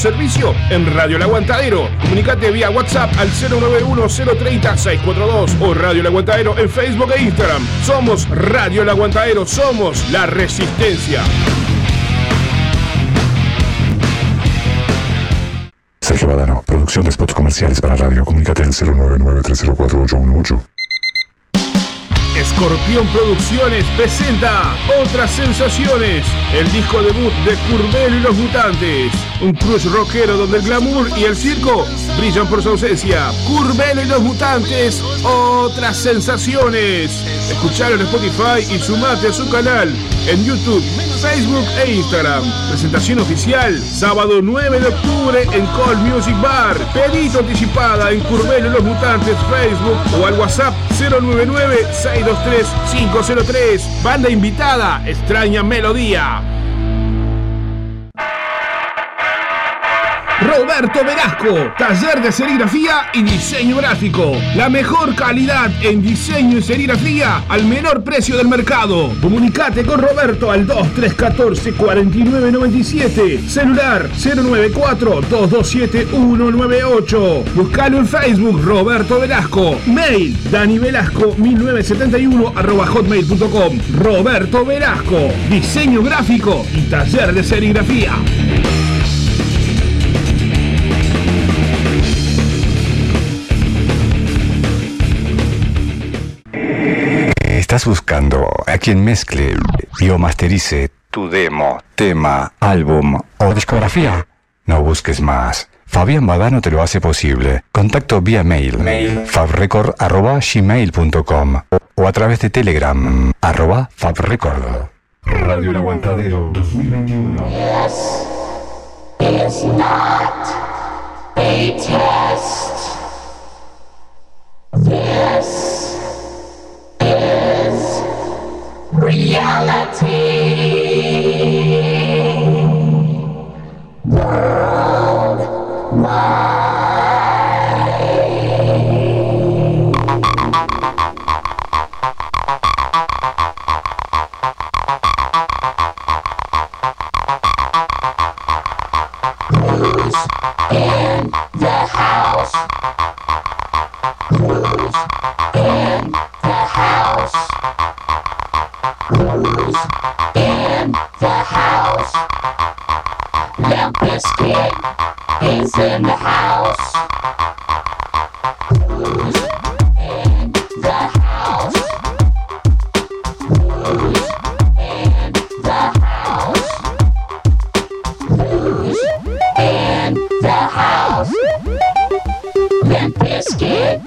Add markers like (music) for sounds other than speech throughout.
servicio en Radio El Aguantadero. Comunicate vía WhatsApp al 091-030-642 o Radio El Aguantadero en Facebook e Instagram. Somos Radio El Aguantadero, somos la resistencia. Sergio Badano, producción de spots comerciales para radio. Comunícate al 099-304-818. Escorpión Producciones presenta Otras Sensaciones, el disco debut de Curbelo y los Mutantes. Un crush rockero donde el glamour y el circo brillan por su ausencia. Curbelo y los Mutantes, Otras Sensaciones. Escuchalo en Spotify y sumate a su canal en YouTube, Facebook e Instagram. Presentación oficial, sábado 9 de octubre en Call Music Bar. Pedito anticipada en Curbelo y los Mutantes Facebook o al WhatsApp 099 623 503. Banda invitada, extraña melodía. Roberto Velasco, taller de serigrafía y diseño gráfico. La mejor calidad en diseño y serigrafía al menor precio del mercado. Comunicate con Roberto al 2314 4997. Celular 094 227 198. Buscalo en Facebook Roberto Velasco. Mail Dani Velasco 1971 arroba hotmail.com. Roberto Velasco, diseño gráfico y taller de serigrafía. ¿Estás buscando a quien mezcle y o masterice tu demo, tema, álbum o discografía? No busques más. Fabián Badano te lo hace posible. Contacto vía mail, fabrecord.gmail.com o a través de Telegram, arroba fabrecord. Radio El Aguantadero 2021. is not a test. This reality. Who's in the house? Limp Bizkit is in the house. Who's in the house? Who's in the house? Who's in the house? Limp Bizkit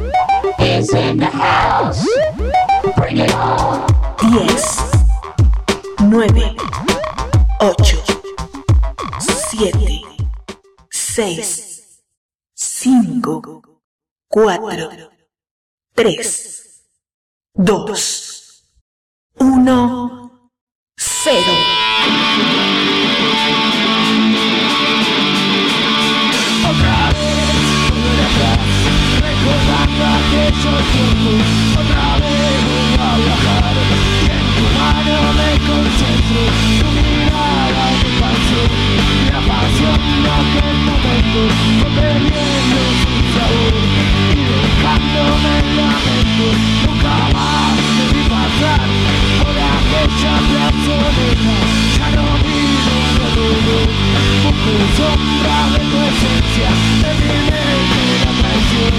is in the house. Bring it on. 10, 9, 8, 7, 6, 5, 4, 3, 2, 1, 0. Recordando aquellos tiempos, otra vez tu mano tu mirada me pasó. La pasión de aquel momento perdiendo su sabor. Y dejándome en lamento, nunca más te vi pasar. Por aquella plazoleta, ya no miro de nuevo. Busco sombra de tu esencia, de mi mente la traición.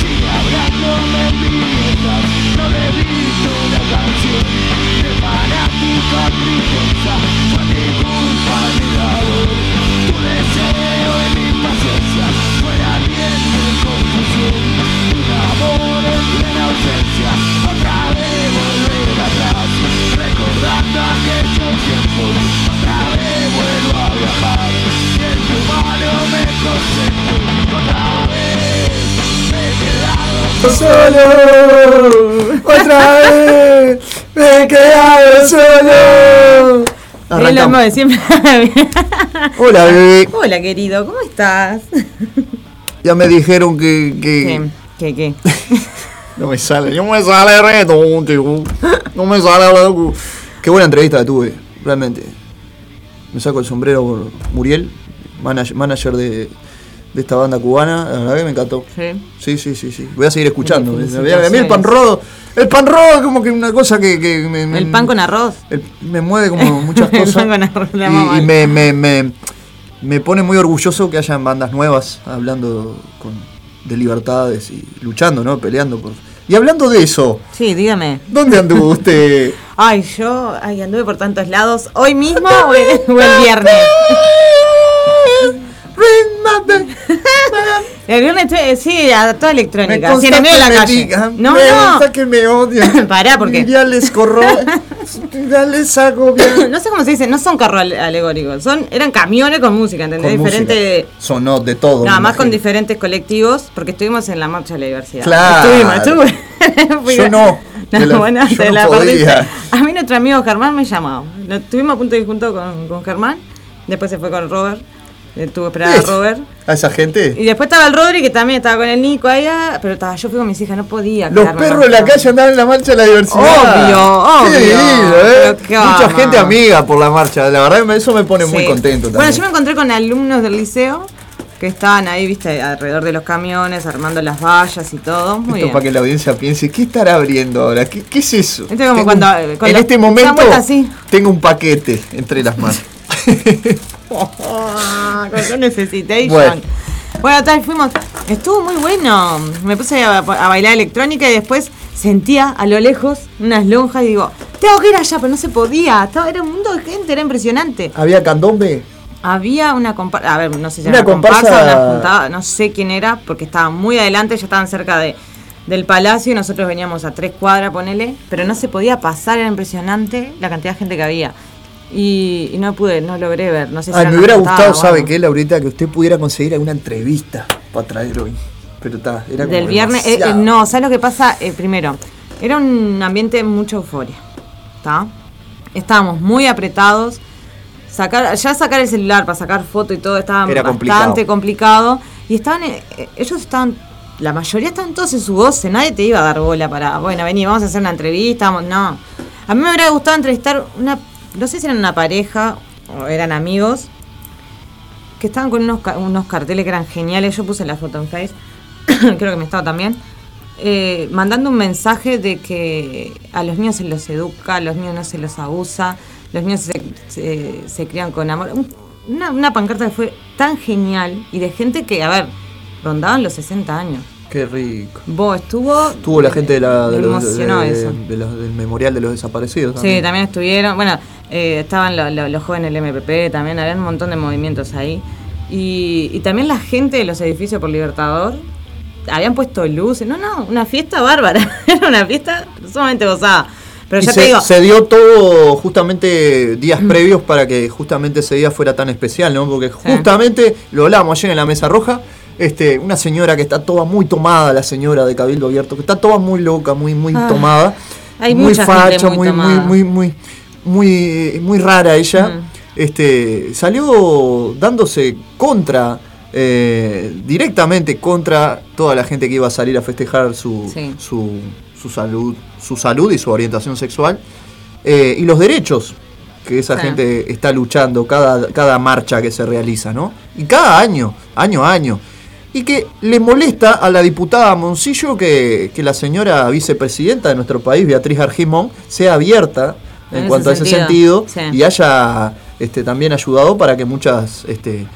Sigue hablándome en viñetas, no le visto la canción. De fanática tristeza, fue mi culpa labor. Tu deseo y mi paciencia, fue ardiente confusión. Un amor en plena ausencia, otra vez volver atrás. Recordando aquellos tiempos, otra vez vuelvo a viajar. Y en tu mano me concentro, otra vez me he quedado solo, otra vez me he quedado solo. Es lo Arrancamos. mismo de siempre. (laughs) Hola, bebé. Hola, querido, ¿cómo estás? Ya me dijeron que, que ¿Qué? ¿Qué? ¿Qué? (laughs) no me sale, no me sale reto, tío. No me sale loco. Qué buena entrevista la tuve, realmente. Me saco el sombrero por Muriel. manager, manager de, de esta banda cubana. La verdad que me encantó. Sí. Sí, sí, sí, sí. Voy a seguir escuchando. A mí el pan rodo, el pan rodo es como que una cosa que, que me, me- El pan con arroz. el- me mueve como muchas (laughs) El cosas. pan con arroz, la y mamá. y me, me, me, me pone muy orgulloso que hayan bandas nuevas hablando con- de libertades y luchando, ¿no? Peleando por. Y hablando de eso, Sí, dígame. ¿dónde anduvo usted? (laughs) Ay, yo ay, anduve por tantos lados. ¿Hoy mismo o el, (laughs) o el viernes? (laughs) El viernes estuve- sí, a toda electrónica. Sí, en medio de la me calle. digan, No, me no. gusta que me odian. (laughs) Pará, porque- ya les corro, (laughs) ya les hago bien. No sé cómo se dice, no son carros ale- alegóricos, son, eran camiones con música, ¿entendés? Con Diferente, música. Sonó de todo. nada me más con diferentes colectivos, porque estuvimos en la marcha de la diversidad. Claro. Estuvimos, estuve. Yo no. De la- bueno, yo no la perdiste. A mí nuestro amigo Germán me llamó. Lo- Estuvimos a punto de ir junto con, con Germán, después se fue con Robert, tuve que esperar a. Robert. A esa gente. Y después estaba el Rodri, que también estaba con el Nico allá, pero estaba, yo fui con mis hijas, no podía. Los perros en la calle andaban en la marcha de la diversidad. Obvio, obvio. Qué lindo, ¿eh? Qué Mucha gente amiga por la marcha. La verdad eso me pone muy contento Bueno, yo me encontré con alumnos del liceo que estaban ahí, viste, alrededor de los camiones, armando las vallas y todo. Muy Esto bien. para que la audiencia piense, ¿qué estará abriendo ahora? ¿Qué, qué es eso? Esto es como Tengo cuando, un- eh, en este momento así. tengo un paquete entre las manos. (laughs) (laughs) Con necesité Bueno. Bueno, tal, fuimos. Estuvo muy bueno. Me puse a, a bailar electrónica y después sentía a lo lejos unas lonjas y digo, tengo que ir allá, pero no se podía. Estaba, era un mundo de gente, era impresionante. ¿Había candombe? Había una comparsa, a ver, no sé si Una era una comparsa, comparsa- una juntada, no sé quién era, porque estaba muy adelante, ya estaban cerca de, del palacio y nosotros veníamos a tres cuadras, ponele, pero no se podía pasar, era impresionante la cantidad de gente que había. Y, y no pude, no logré ver, no sé si Ay, era me hubiera gustado, ¿sabe qué, Laurita? Que usted pudiera conseguir alguna entrevista para traer hoy. Pero está, era como Del viernes, eh, eh, no, ¿sabes lo que pasa? Eh, primero, era un ambiente de mucha euforia, ¿está? Estábamos muy apretados. Sacar, ya sacar el celular para sacar foto y todo estaba Era bastante complicado. complicado. Y estaban, eh, ellos estaban, la mayoría estaban todos en su goce, nadie te iba a dar bola para, bueno, vení, vamos a hacer una entrevista, vamos, no. A mí me hubiera gustado entrevistar una, no sé si eran una pareja o eran amigos, que estaban con unos, unos carteles que eran geniales. Yo puse la foto en Face, (coughs) creo que me estaba también. eh, mandando un mensaje de que a los niños se los educa, a los niños no se los abusa, los niños se, se, se crían con amor. Un- Una, una pancarta que fue tan genial y de gente que, a ver, rondaban los 60 años. Qué rico. Vos estuvo. Tuvo la gente de la, de me los- emocionó de- eso. de los- del memorial de los desaparecidos. Sí, también estuvieron, bueno, eh, estaban lo- lo- los jóvenes del MPP, también había un montón de movimientos ahí. Y, y también la gente de los edificios por Libertador, habían puesto luces, no, no, una fiesta bárbara, (laughs) era una fiesta sumamente gozada. Pero ya se, te digo, se dio todo justamente días previos para que justamente ese día fuera tan especial, ¿no? Porque justamente, lo hablábamos ayer en la mesa roja, este, una señora que está toda muy tomada, la señora de Cabildo Abierto, que está toda muy loca, muy, muy Ah, tomada. hay muy facha, muy muy, muy, muy, muy, muy, muy rara ella. Mm. Este, salió dándose contra. eh, directamente contra toda la gente que iba a salir a festejar su, Sí. su, su salud, su salud y su orientación sexual eh, y los derechos que esa Sí. gente está luchando cada, cada marcha que se realiza, ¿no? Y cada año, año a año. Y que le molesta a la diputada Moncillo que, que la señora vicepresidenta de nuestro país, Beatriz Argimón, sea abierta en, En ese cuanto a ese sentido, sentido sí. y haya este, también ayudado para que muchas, este,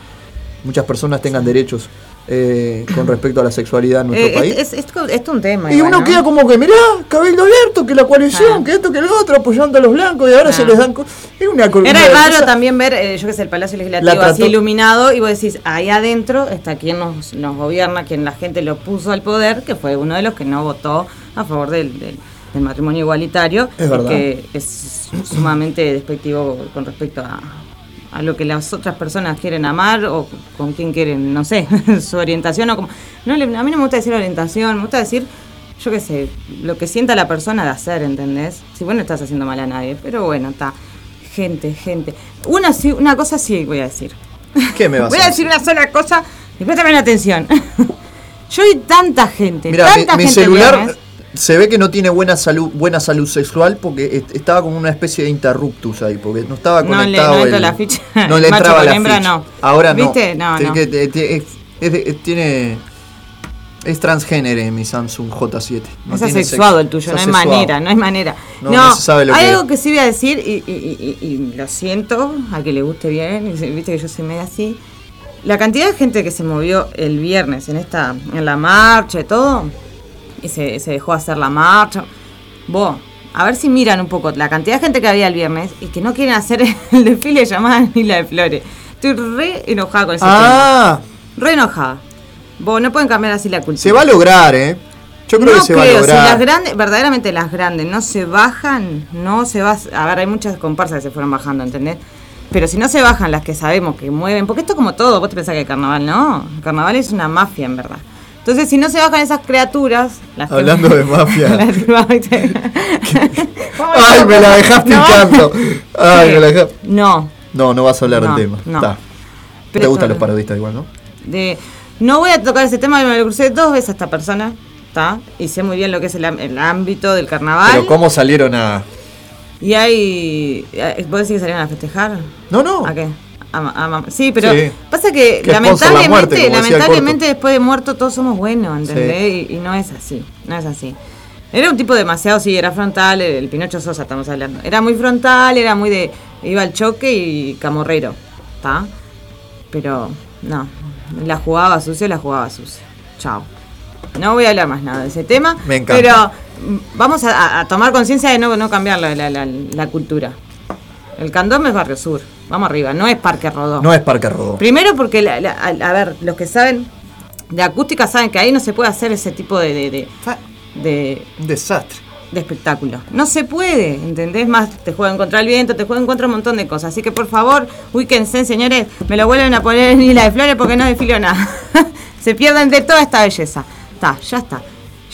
muchas personas tengan derechos eh, con respecto a la sexualidad en nuestro eh, país. es, es, un tema. Y igual, uno ¿no? queda como que, mirá, cabildo abierto, que la coalición, Ah. que esto, que lo otro, apoyando a los blancos y ahora Ah. se les dan... una Era una raro también ver, eh, yo que sé, el Palacio La Legislativo así iluminado y vos decís, ahí adentro está quien nos, nos gobierna, quien la gente lo puso al poder, que fue uno de los que no votó a favor del, del- del matrimonio igualitario, Es que es sumamente despectivo con respecto a, a lo que las otras personas quieren amar o con quién quieren, no sé, (laughs) su orientación o como... No, a mí no me gusta decir orientación, me gusta decir, yo qué sé, lo que sienta la persona de hacer, ¿entendés? Si vos no estás haciendo mal a nadie, pero bueno, está. Gente, gente. Una, sí- una cosa sí voy a decir. ¿Qué me (laughs) vas Voy a decir una sola cosa y préstame atención. (laughs) Yo vi tanta gente, Mira, mi, tanta mi gente celular. Se ve que no tiene buena salud, buena salud sexual porque est- estaba como una especie de interruptus ahí, porque no estaba No le- conectado. no entra el- la ficha. (laughs) No le (laughs) entraba la hembra, ficha. no. Ahora no. ¿Viste? No, Tiene no. es- es es- tiene. Es transgénero mi Samsung J7. No es asexuado el tuyo, no hay manera, no hay manera. No, No, no se sabe lo hay que algo que sí voy a decir y, y- y- lo siento, a que le guste bien, viste que yo soy media así. La cantidad de gente que se movió el viernes en esta en la marcha y todo, y se, se dejó hacer la marcha. Vos, a ver si miran un poco la cantidad de gente que había el viernes y que no quieren hacer (laughs) el desfile llamada Isla de Flores. Estoy re enojada con ese tema. Ah, Re enojada. Vos, no pueden cambiar así la cultura. se va a lograr, ¿eh? Yo creo no que se va a creo, lograr. si las grandes, verdaderamente las grandes no se bajan, no se va. A ver, hay muchas comparsas que se fueron bajando, ¿entendés? Pero si no se bajan las que sabemos que mueven, porque esto es como todo, vos te pensás que el carnaval no, el carnaval es una mafia en verdad. Entonces, si no se bajan esas criaturas, las que- Hablando de (laughs) mafia. (laughs) (laughs) Ay, me la dejás No. Ay, Sí. me la dejás. No, No, no vas a hablar No, del tema. no. Pero Te gustan los parodistas igual, ¿no? de no voy a tocar ese tema, me lo crucé dos veces a esta persona, ¿está? Y sé muy bien lo que es el ámbito del carnaval. Pero ¿cómo salieron a...? Y hay. eh, ¿Vos decís que salieron a festejar? No, no. ¿A qué? A a sí, pero Sí. pasa que, Que sponsor la lamentablemente, muerte, lamentablemente después de muerto todos somos buenos, ¿entendés? Sí. Y, y no es así, no es así. Era un tipo demasiado, sí, era frontal, el Pinocho Sosa estamos hablando. Era muy frontal, era muy de. iba al choque y camorrero, ¿está? Pero no, la jugaba sucio, la jugaba sucio. Chao. No voy a hablar más nada de ese tema. Me encanta. Pero mm, vamos a, a- a tomar conciencia de no, no cambiar la, la- la- la cultura. El Candome es Barrio Sur. Vamos arriba, no es Parque Rodó. No es Parque Rodó. Primero porque, la- la- a, ver, los que saben de acústica saben que ahí no se puede hacer ese tipo de, de, de, de- Un desastre. de espectáculo. No se puede, ¿entendés? Más te juegan contra el viento, te juegan contra un montón de cosas. Así que por favor, Weekend señores, me lo vuelven a poner en Isla de Flores porque no desfilo nada. (laughs) se pierden de toda esta belleza. Está, ya está.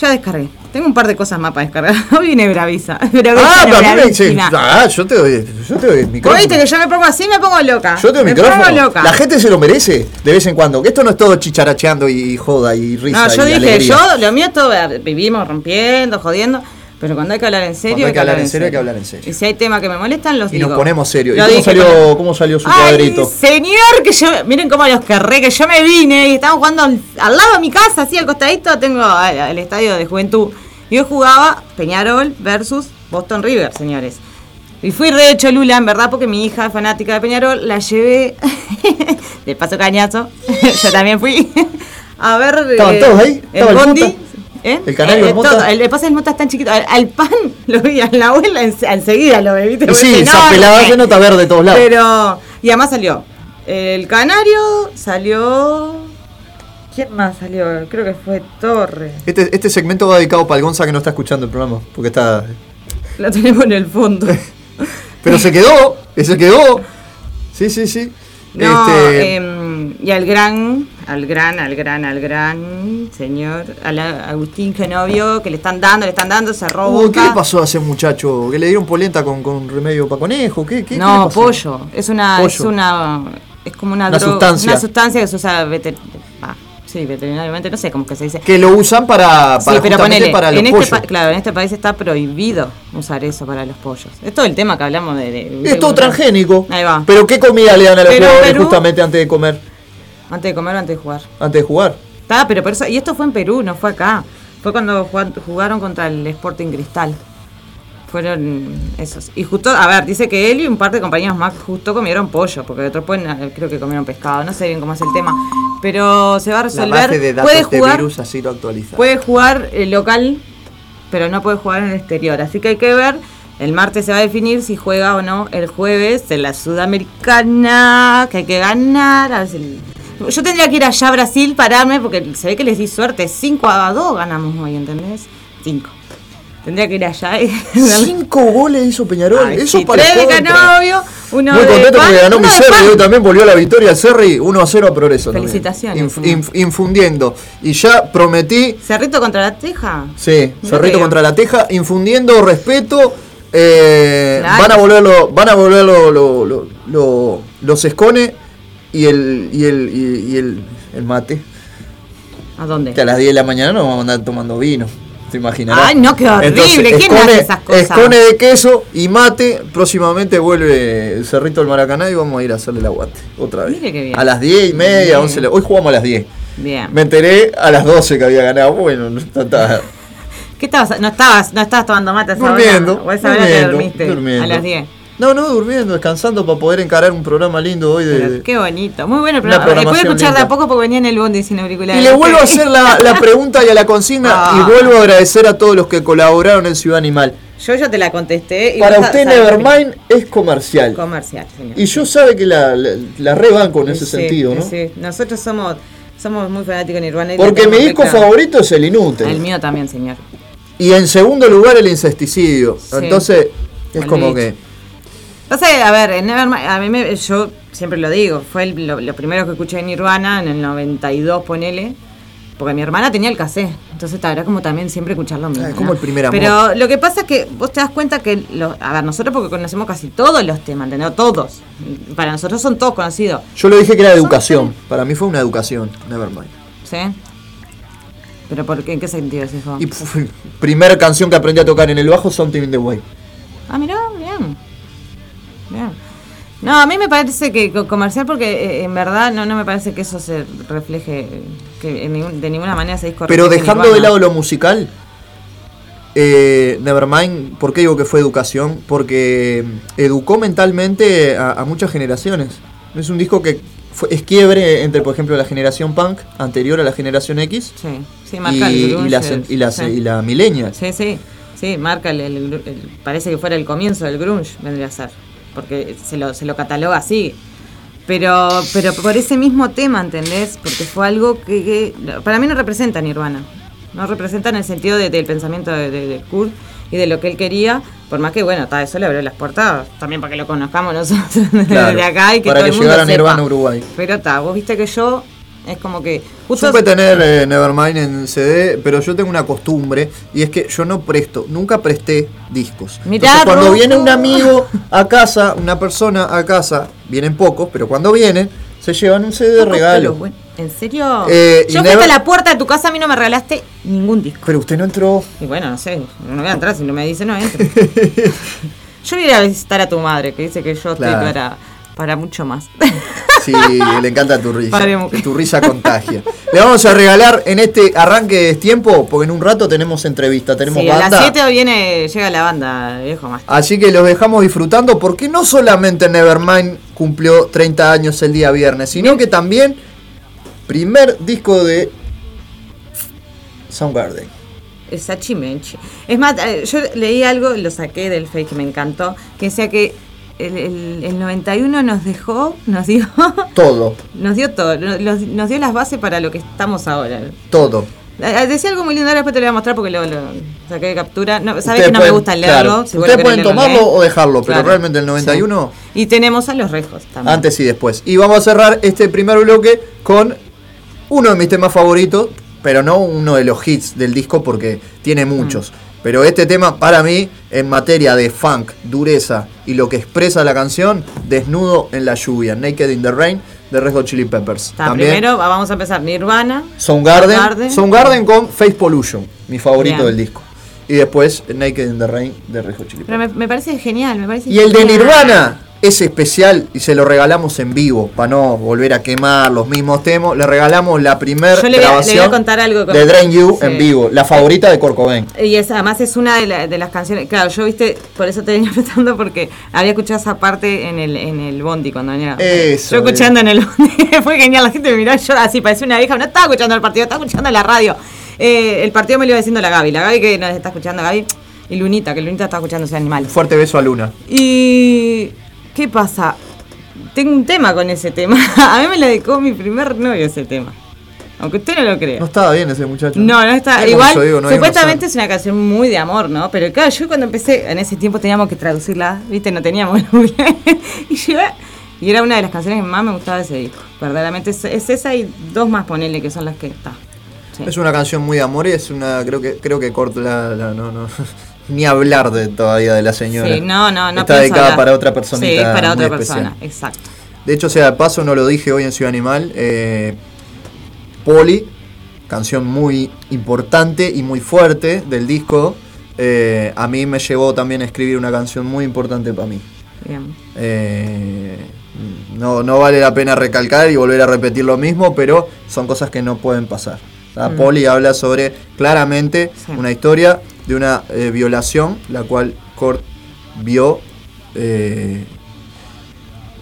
Ya descargué. Tengo un par de cosas más para descargar. (laughs) Hoy viene Bravisa. (laughs) Bravisa, Ah, también me dice. Ah, yo te doy, yo te doy el micrófono. viste que yo me pongo así, me pongo loca. Yo te doy me el micrófono. pongo loca. La gente se lo merece de vez en cuando. Que esto no es todo chicharacheando y joda y risa. No, yo y dije, alegría. yo, lo mío es todo, vivimos rompiendo, jodiendo, pero cuando hay que hablar en serio, Cuando hay que hablar en serio, hay que hablar en serio. Y si hay temas que me molestan, los Y digo. nos ponemos serios. ¿Y cómo salió, con- cómo salió su Ay, cuadrito? señor, que yo, miren cómo los querré, que yo me vine y estamos jugando al, al lado de mi casa, así al costadito, tengo el estadio de juventud. Y yo jugaba Peñarol versus Boston River, señores. Y fui re de Cholula, en verdad, porque mi hija, fanática de Peñarol, la llevé (laughs) de paso cañazo. (laughs) yo también fui (laughs) a ver. ¿Estaban eh, todos ahí? ¿Estaba el bondi. ¿Eh? ¿El canario, Eh, el Mota? El, pasa el mota es tan chiquito. Al, al pan (laughs) lo vi, a la abuela ense- enseguida lo vi, ¿viste? Sí, esa pelada no, se nota verde de todos lados. Pero. Y además salió. El canario salió. ¿Quién más salió? Creo que fue Torre. Este, este segmento va dedicado para el Gonza que no está escuchando el programa. Porque está. Lo tenemos en el fondo. (laughs) Pero se quedó, que se quedó. Sí, sí, sí. No, Este, em, y al gran, al gran, al gran, al gran señor, al Agustín Genovio, que le están dando, le están dando, cerró uy, ¿Qué le pasó a ese muchacho? ¿Que le dieron polenta con, con remedio para conejo? ¿Qué, qué, qué le No, pasó? pollo. Es una, es una, es como una, Una droga- sustancia. una sustancia que se usa veter- sí, veterinariamente, no sé cómo que se dice. Que lo usan para, Sí, para, pero ponele, para los en este pollos. claro, en este país está prohibido usar eso para los pollos. Es todo el tema que hablamos de... de- Es todo transgénico. Ahí va. Pero ¿qué comida le dan a los Pero jugadores Perú- justamente antes de comer? Antes de comer o antes de jugar. Antes de jugar. Está, pero por eso, y esto fue en Perú, no fue acá. Fue cuando jugaron contra el Sporting Cristal. Fueron esos. Y justo, a ver, dice que él y un par de compañeros más justo comieron pollo, porque otros pueden, creo que comieron pescado, no sé bien cómo es el tema. Pero se va a La resolver. base de datos puede de jugar, virus así lo actualiza. puede jugar local, pero no puede jugar en el exterior. Así que hay que ver. El martes se va a definir si juega o no el jueves en la Sudamericana, que hay que ganar. a ver si- Yo tendría que ir allá a Brasil, pararme, porque se ve que les di suerte. 5 a 2 ganamos hoy, ¿entendés? 5. Tendría que ir allá y... (laughs) Cinco goles hizo Peñarol. Ay, Eso sí, para tres de. Canovio, uno Muy de contento porque ganó mi. Pan. Hoy también volvió la victoria al Cerri 1 a 0 a Progreso. Felicitaciones, Inf- inf- infundiendo. Y ya prometí Cerrito contra la Teja. Sí, Cerrito creo. contra la Teja, infundiendo respeto. eh, Claro. van a volverlo, van a volverlo lo- lo- lo- los escones y el y el y, y el, el mate. ¿A dónde? Que a las 10 de la mañana nos vamos a andar tomando vino. Te imaginarás. Ay, no, qué horrible. ¿Quién escone- hace esas cosas? Escone de queso y mate. Próximamente vuelve el Cerrito del Maracaná y vamos a ir a hacerle el aguante. Otra vez. Mire qué bien. A las 10 y media, Bien. 11. Hoy jugamos a las 10. Bien. Me enteré a las 12 que había ganado. Bueno, no está- está- (laughs) ¿Qué estabas? No estabas, no estabas tomando mate a esa durmiendo. hora. O a esa hora que durmiendo, dormiste. durmiendo. A las 10. No, no, durmiendo, descansando para poder encarar un programa lindo hoy de. Pero Qué bonito. Muy bueno el programa. Después programación escuchar de a poco porque venía en el bondi sin auriculares. Y le vuelvo a hacer la, la pregunta y a la consigna (laughs) Ah. y vuelvo a agradecer a todos los que colaboraron en Ciudad Animal. Yo ya te la contesté. y Para usted que- Nevermind es comercial. Comercial, señor. Y yo sabe que la, la, la rebanco en ese Sí, sentido, ¿no? sí. Nosotros somos, somos muy fanáticos de Nirvana. Porque mi disco favorito es El Inútil. El mío también, señor. Y en segundo lugar el Incesticidio. Sí. Entonces, es como que... Entonces, a ver, en Nevermind, a mí me, yo siempre lo digo, fue el- lo, lo primero que escuché de Nirvana en el 92, ponele. Porque mi hermana tenía el cassette, entonces era como también siempre escuchar lo mismo. Ah, es como el primer amor. Pero lo que pasa es que vos te das cuenta que, lo- a ver, nosotros porque conocemos casi todos los temas, ¿entendés? Todos. Para nosotros son todos conocidos, Yo le dije que era educación. Para mí fue una educación, Nevermind. ¿sí? Pero ¿por qué? ¿En qué sentido es eso? Y (laughs) pf, primera canción que aprendí a tocar en el bajo, Something in the Way. Ah, mirá, bien. Bien. No, a mí me parece que co- comercial porque eh, en verdad no, no me parece que eso se refleje, que en de ninguna manera se disco Pero dejando de lado lo musical, eh, Nevermind, ¿por qué digo que fue educación? Porque mm, educó mentalmente a, a muchas generaciones. Es un disco que fue- es quiebre entre, por ejemplo, la generación punk anterior a la generación X Sí, sí, y, marca y la, y la- sí. y la millennial. Sí, sí, sí, marca el, el- parece que fuera el comienzo del grunge, vendría a ser, porque se lo, se lo cataloga así. Pero, pero por ese mismo tema, ¿entendés? Porque fue algo que, que para mí no representa Nirvana. No representa en el sentido de- del pensamiento de, de- de Kurt y de lo que él quería. Por más que, bueno, ta, eso le abrió las puertas también para que lo conozcamos nosotros (laughs) Claro, desde acá y que para todo que el mundo llegara sepa. Nirvana Uruguay. Pero está, vos viste que yo es como que justo Supe tener eh, Nevermind en CD, pero yo tengo una costumbre y es que yo no presto, nunca presté discos. Mirá, Entonces, cuando viene un amigo a casa, una persona a casa, vienen pocos, pero cuando vienen, se llevan un CD de regalo. bueno, ¿En serio? Eh, Yo fui hasta la puerta de tu casa, a mí no me regalaste ningún disco. Pero usted no entró. Y bueno, no sé, no voy a entrar, si no me dice no entro. (laughs) yo voy a ir a visitar a tu madre, que dice que yo estoy para, para mucho más. Sí, le encanta tu risa. Paremos. Tu risa contagia. Le vamos a regalar en este arranque de tiempo, porque en un rato tenemos entrevista, tenemos Sí, a banda. las 7 viene, llega la banda, viejo más. Así que los dejamos disfrutando porque no solamente Nevermind cumplió 30 años el día viernes, sino que también primer disco de Soundgarden. Chimenche. Es más, eh, yo leí algo, lo saqué del fake que me encantó, que decía que el, el- el 91 nos dejó, nos dio, (laughs) Todo, nos dio todo, nos, nos dio las bases para lo que estamos ahora. todo. Eh, Decía algo muy lindo, ahora después te lo voy a mostrar porque lo, lo saqué de captura. No, sabes que no pueden- me gusta leerlo. claro, si ustedes pueden leerlo, tomarlo lees. o dejarlo, pero Claro, realmente el 91 sí. Y tenemos a los rejos también. antes y después. Y vamos a cerrar este primer bloque con uno de mis temas favoritos, pero no uno de los hits del disco porque tiene muchos. Mm. Pero este tema para mí, en materia de funk, dureza y lo que expresa la canción, Desnudo en la lluvia, Naked in the Rain, de Red Hot Chili Peppers. Está, primero va- vamos a empezar Nirvana. Soundgarden, Soundgarden. Soundgarden con Face Pollution, mi favorito Bien. del disco. Y después Naked in the Rain de Red Hot Chili Pero Peppers. me, me parece genial, me parece Y el de. Nirvana es especial y se lo regalamos en vivo, para no volver a quemar los mismos temas. Le regalamos la primera Yo le voy a- grabación contar algo con- de Drain You Sí. en vivo, la favorita de Cobain. Y es, además es una de, la- de las canciones. Claro, yo viste, por eso te venía (laughs) preguntando, porque había escuchado esa parte en el, en el Bondi cuando venía. Eso, yo escuchando en el Bondi, (laughs) fue genial. La gente me miraba, yo así parecía una vieja, no estaba escuchando el partido, estaba escuchando la radio. Eh, el partido me lo iba diciendo la Gaby, la Gaby que nos está escuchando, Gaby, y Lunita, que Lunita está escuchando ese animal. Fuerte beso a Luna. Y. ¿Qué pasa? Tengo un tema con ese tema. (laughs) A mí me lo dedicó mi primer novio ese tema. Aunque usted no lo crea. No estaba bien ese muchacho. No, no está. Igual, yo digo, no hay supuestamente es una canción muy de amor, ¿no? Pero claro, yo cuando empecé, en ese tiempo teníamos que traducirla, ¿viste? No teníamos (laughs) y llegué. Y era una de las canciones que más me gustaba de ese disco. Verdaderamente es, es esa y dos más, ponele, que son las que está. Sí. Es una canción muy de amor y es una. Creo que creo que la, la- no, no. (laughs) Ni hablar de todavía de la señora. Sí, no, no, no. Está dedicada hablar. para otra personita. Sí, para otra especial. persona, exacto. De hecho, sea de paso, no lo dije hoy en Ciudad Animal. eh, Poli canción muy importante y muy fuerte del disco, eh, a mí me llevó también a escribir una canción muy importante para mí. Bien. Eh, no, no vale la pena recalcar y volver a repetir lo mismo, pero son cosas que no pueden pasar. La Mm. Poli habla sobre claramente Sí. una historia de una eh, violación, la cual Kurt vio eh,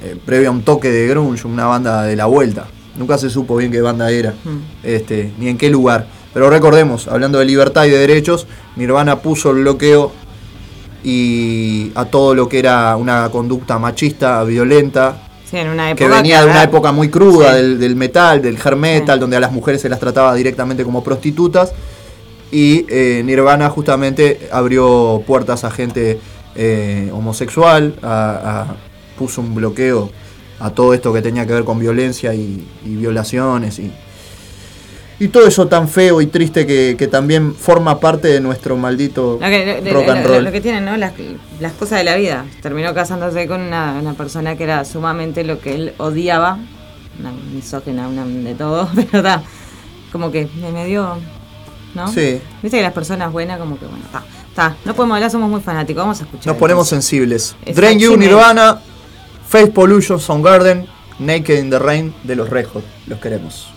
eh, previo a un toque de grunge, una banda de la vuelta. Nunca se supo bien qué banda era, Mm. este, ni en qué lugar. Pero recordemos, hablando de libertad y de derechos, Nirvana puso el bloqueo y a todo lo que era una conducta machista, violenta, Sí, en una que venía de una época muy cruda Sí. del, del metal, del hair metal, Sí. donde a las mujeres se las trataba directamente como prostitutas. Y eh, Nirvana justamente abrió puertas a gente eh, homosexual, a- a- puso un bloqueo a todo esto que tenía que ver con violencia y, y violaciones y, y todo eso tan feo y triste que, que también forma parte de nuestro maldito Lo que, lo- rock and lo- roll. lo que tienen, ¿no? Las, las cosas de la vida. Terminó casándose con una, una persona que era sumamente lo que él odiaba. Una misógina, una de todo, (laughs) pero está. Como que me, me dio. ¿No? Sí. Viste que las personas buenas, como que bueno, está. Está. No podemos hablar, somos muy fanáticos. Vamos a escuchar. Nos ponemos entonces. sensibles. Es Drain You. Nirvana, Face Pollution, Soundgarden, Naked in the Rain de los Red Hot. Los queremos.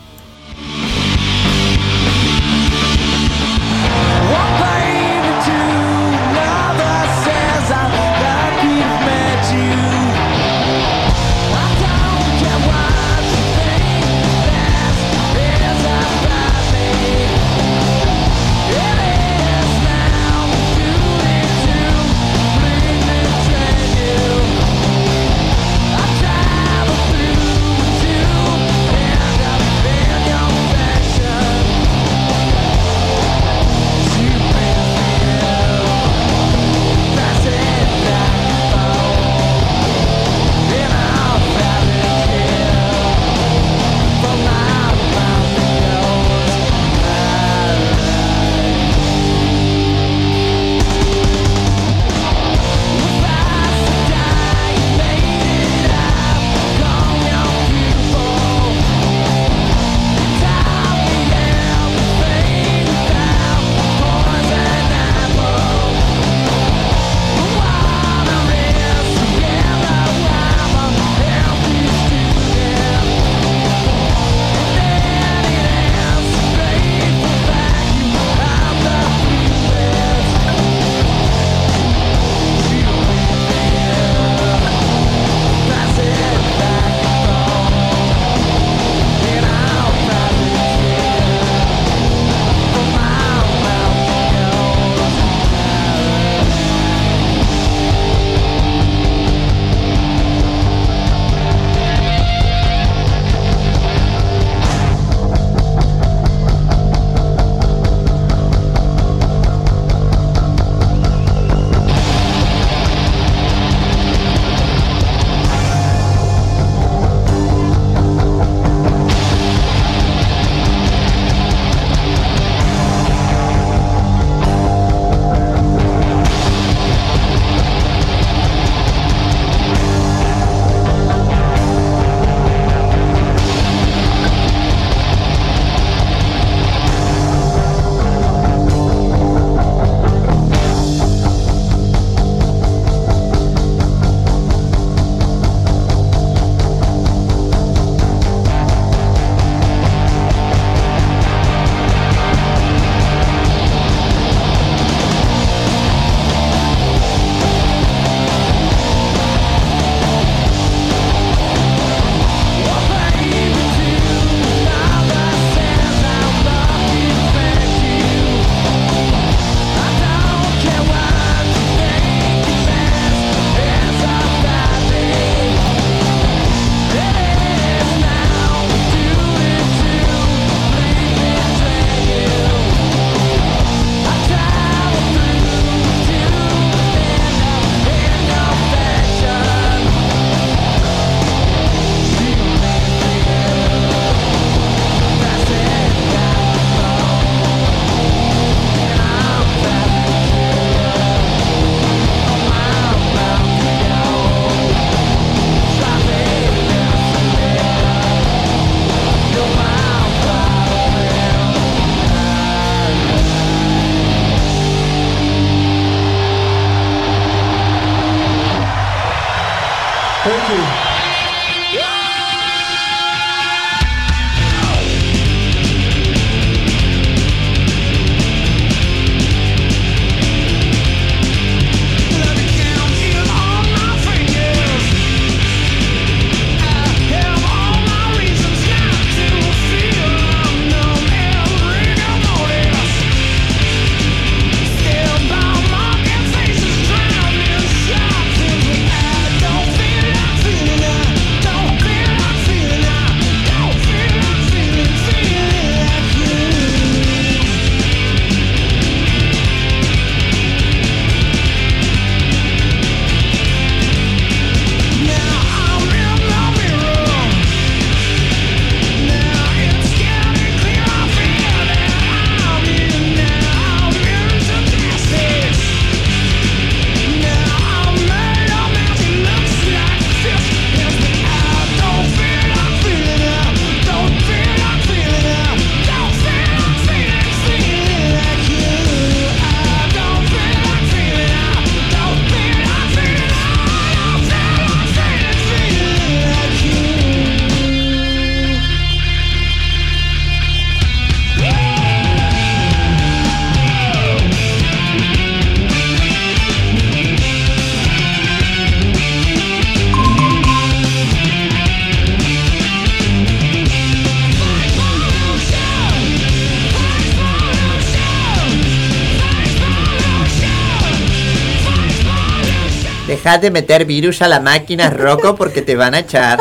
de meter virus a la máquina, Rocco, porque te van a echar.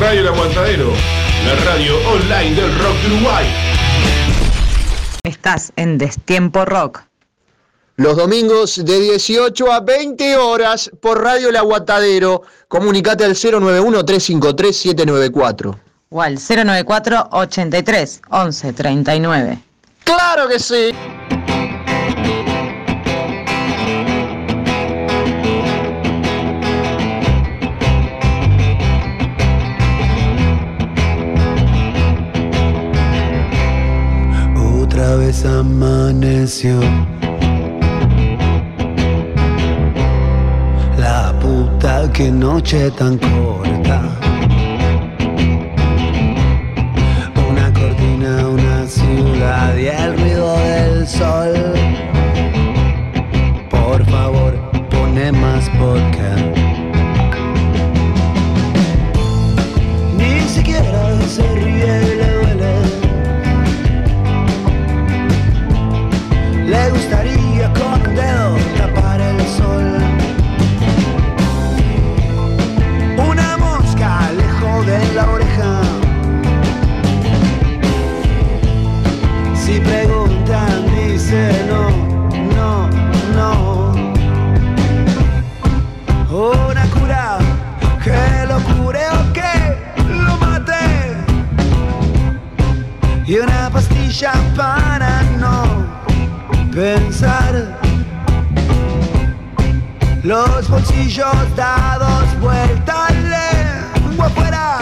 Radio El Aguantadero, la radio online del rock de Uruguay. Estás en Destiempo Rock. Los domingos de 18 a 20 horas por Radio El Aguatadero. Comunicate al 091-353-794. O al 094 83 11 39. ¡Claro que sí! Amaneció. La puta que noche tan corta. Y una pastilla para no pensar. Los bolsillos dados vuelta lengua afuera.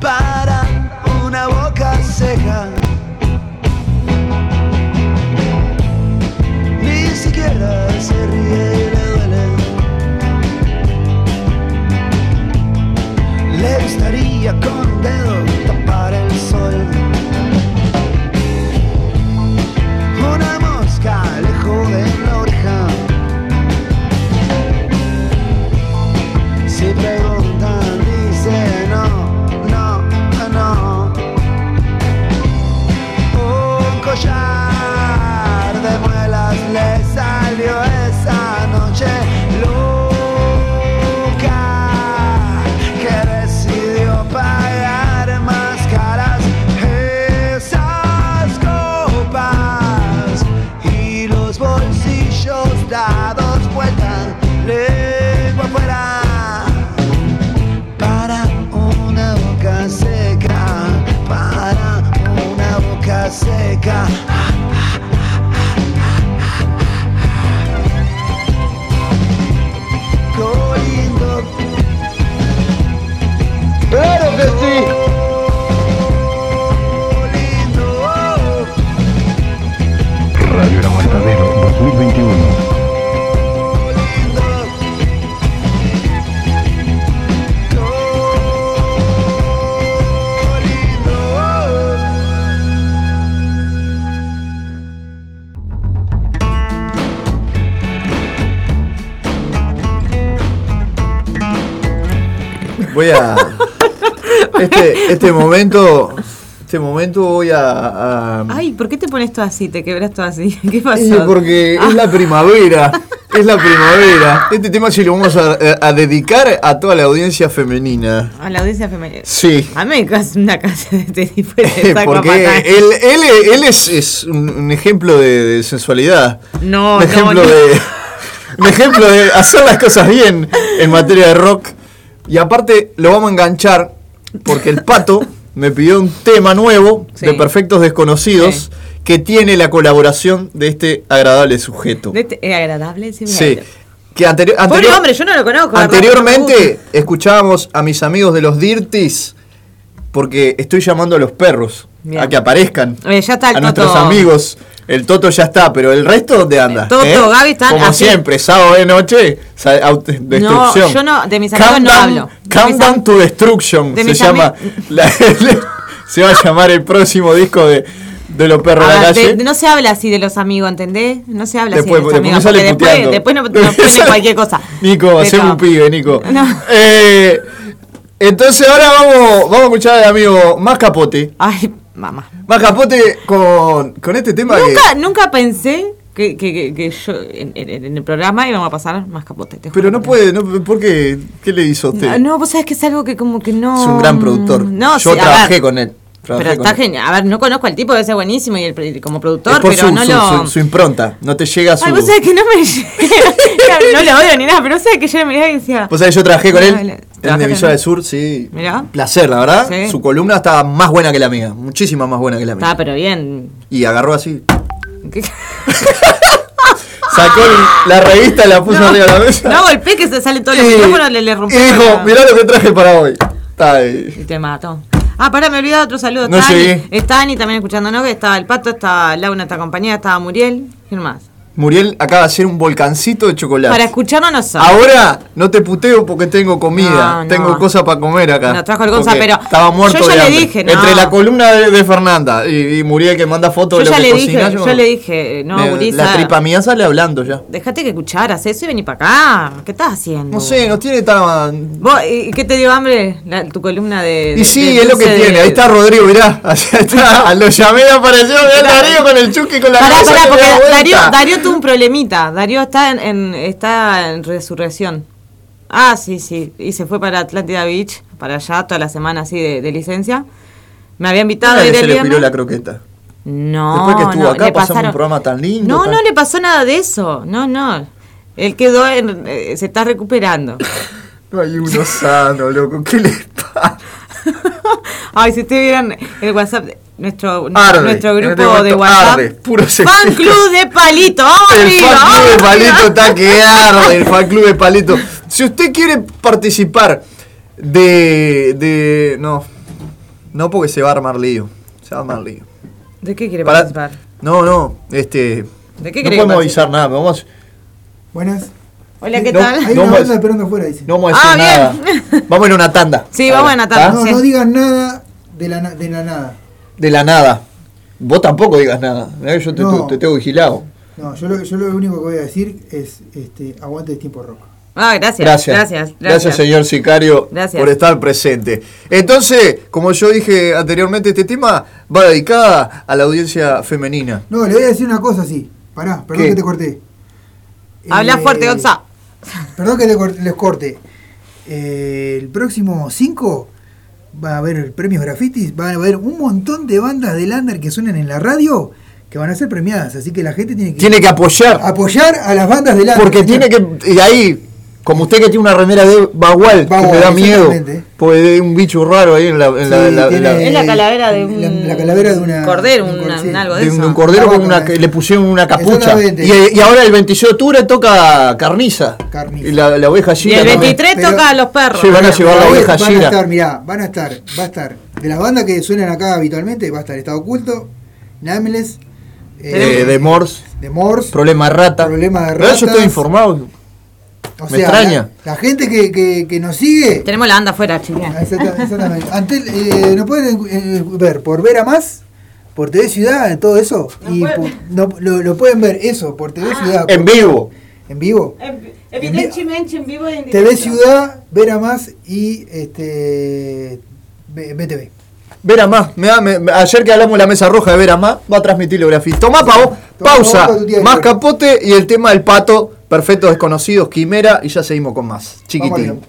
Para una boca seca. Ni siquiera se ríe le gustaría con Este, momento. Este momento voy a. a- Ay, ¿por qué te pones todo así? Te quebras todo así. (laughs) ¿Qué pasó? Eh, porque es la primavera. Es la primavera. Este tema sí lo vamos a, a dedicar a toda la audiencia femenina. A la audiencia femenina. Sí. A mí me una casa de este tipo (laughs) Porque él, él, él es, es un, ejemplo de, de sensualidad. No, un no, ejemplo no. de. Un ejemplo de hacer las cosas bien en materia de rock. Y aparte lo vamos a enganchar porque el pato me pidió un tema nuevo Sí. de Perfectos Desconocidos que tiene la colaboración de este agradable sujeto. De este- ¿Es agradable? Sí, Sí. Que Pobre hombre, yo no lo conozco. no Anteriormente escuchábamos a mis amigos de los Dirties porque estoy llamando a los perros Bien. a que aparezcan. Eh, ya está el a nuestros amigos El Toto ya está, pero el resto, ¿dónde anda? Toto, ¿Eh? Gaby están Como así. siempre, sábado de noche, destrucción. yo no- de mis amigos no hablo. Countdown to Destruction de se llama. (laughs) la- (laughs) se va a llamar el próximo disco de, de los perros de la calle. de- no se habla así de los amigos, ¿entendés? No se habla Después- así de los después amigos. sale después, después no, nos (laughs) ponen cualquier cosa. Nico, hacemos un pibe, Nico. No. Eh, entonces ahora vamos, vamos a escuchar al amigo Más Capote. Ay, mamá. Más Capote con, con este tema que. Nunca, nunca pensé que, que, que, que yo en, en- en el programa íbamos a pasar más capote. te Pero no puede, no, ¿por qué? ¿Qué le hizo a usted? No, no, vos sabés que es algo que como que no. Es un gran productor. No, Yo sí, trabajé ver, con él. trabajé Pero con está él. genial. A ver, no conozco al tipo, debe ser buenísimo y el, como productor, Es por pero su, no su- lo. su- su impronta. No te llega su. Ay, vos sabés que no me (laughs) llega. no lo odio ni nada, pero sabés que yo me miraba y decía. Vos sabés, yo trabajé con él en ¿trabajaste Emisora con del Sur, sí. Mirá. Placer, la verdad. Sí. Su columna estaba más buena que la mía. Muchísima más buena que la mía. Está, pero bien. Y agarró así. ¿Qué? (laughs) Sacó el- la revista y la puso arriba de la mesa. No golpeé que se salen todos los Y- micrófonos, le, le Y rompió. dijo, la- mirá lo que traje para hoy. Está ahí. Y te mató. Ah, pará, me olvidé otro saludo. No está, está Ani también escuchándonos, que estaba el pato, estaba Laura, esta compañía, estaba Muriel. ¿Quién más? Muriel acaba de hacer un volcancito de chocolate. Para escucharnos nosotros. Ahora no te puteo porque tengo comida, No, no. tengo cosas para comer acá. No, trajo el Gonza, pero estaba muerto yo ya de le hambre. dije, no. Entre la columna de, de Fernanda y, y Muriel que manda fotos Yo de lo ya que le cocina, dije, yo le dije, no, me- Gurisa. La tripa mía sale hablando ya. Dejate que escucharas eso y vení para acá. ¿Qué estás haciendo? No sé, no tiene tan... ¿Vos, y qué te dio hambre? La- tu columna de. Y sí, de es lo que tiene. Ahí está Rodrigo, mirá. (laughs) Allá está. Lo llamé y apareció. Mirá Darío con el chuki con la Pará, pará, que porque. Darío, Darío tuvo un problemita. Darío está en, en- está en resurrección. Ah, sí, sí. Y se fue para Atlántida Beach, para allá, toda la semana así de, de licencia. Me había invitado a ir se le piró la croqueta. No, Después que estuvo no, acá pasamos pasaron- un programa tan lindo. No, tan- no le pasó nada de eso. No, no. Él quedó en, eh, se está recuperando. (laughs) No hay uno sano, loco. ¿Qué le pasa? (laughs) Ay, si ustedes vieran el WhatsApp, nuestro, Arde, nuestro este grupo de WhatsApp. arde, puro fan club de palito. ¡Vamos El arriba! fan club ¡Vamos de! Palito está que arde, el fan club de Palito. Si usted quiere participar de. de. no. No porque se va a armar lío. Se va a armar lío. ¿De qué quiere Para- participar? No, no, este. ¿De qué no podemos participar? avisar nada, vamos. Buenas. Hola, ¿qué No, tal? Hay No una más- banda esperando afuera, dice. No vamos a decir Ah, nada. Vamos a ir a una tanda. Sí, vamos a una tanda. No, sí. no digan nada de la, na- de la nada. De la nada. Vos tampoco digas nada. Yo te, No. te tengo vigilado. No, yo lo, yo lo único que voy a decir es este, aguante de tiempo rock. Ah, gracias. Gracias. Gracias. Gracias, señor sicario, Gracias. por estar presente. Entonces, como yo dije anteriormente, este tema va dedicada a la audiencia femenina. No, le voy a decir una cosa así. Pará, perdón ¿Qué? que te corté. Habla Eh, fuerte, Gonza. Perdón que les corte. Eh, el próximo 5 va a haber premios grafitis, va a haber un montón de bandas de Lander que suenan en la radio que van a ser premiadas, así que la gente tiene que Tiene que apoyar, apoyar a las bandas de Lander. porque tiene que. Y ahí, como usted que tiene una remera de Bagual, que me da miedo, porque hay un bicho raro ahí en la. en la- Sí, la- tiene- la- Es la calavera de un. La- la calavera de una- Cordero, de un una- sí. algo de, de eso. un, de un cordero con una, eh. que le pusieron una capucha. Y, y ahora el 26 de octubre toca carniza. Carniza. Y la, la oveja Y Gira el también. 23 Pero- toca a los perros. Sí, van a llevar la oveja van a Gira. estar, mirá, van a estar, va a estar, de las bandas que suenan acá habitualmente, va a estar Estado Oculto, Nameless, Eh, de Morse, de Morse, problema de rata. Problema de Pero Yo estoy informado. O me extraña. La, la gente que, que, que nos sigue, Tenemos la banda afuera, chiquilla. Ah, exacta- exactamente, ante, eh, nos pueden eh, ver por Ver a Más, por TV Ciudad, todo eso, y por- no, lo, lo pueden ver eso, por TV Ciudad. En por- vivo. En vivo. Evidentemente en vivo de TV Ciudad, Ver a Más y este BTV. Vera más, me ayer que hablamos de la mesa roja de Vera más, va a transmitir la grafía. Tomá, Pavo, Tomá, pausa, más capote y el tema del pato, perfectos desconocidos, quimera, y ya seguimos con más. Chiquitín.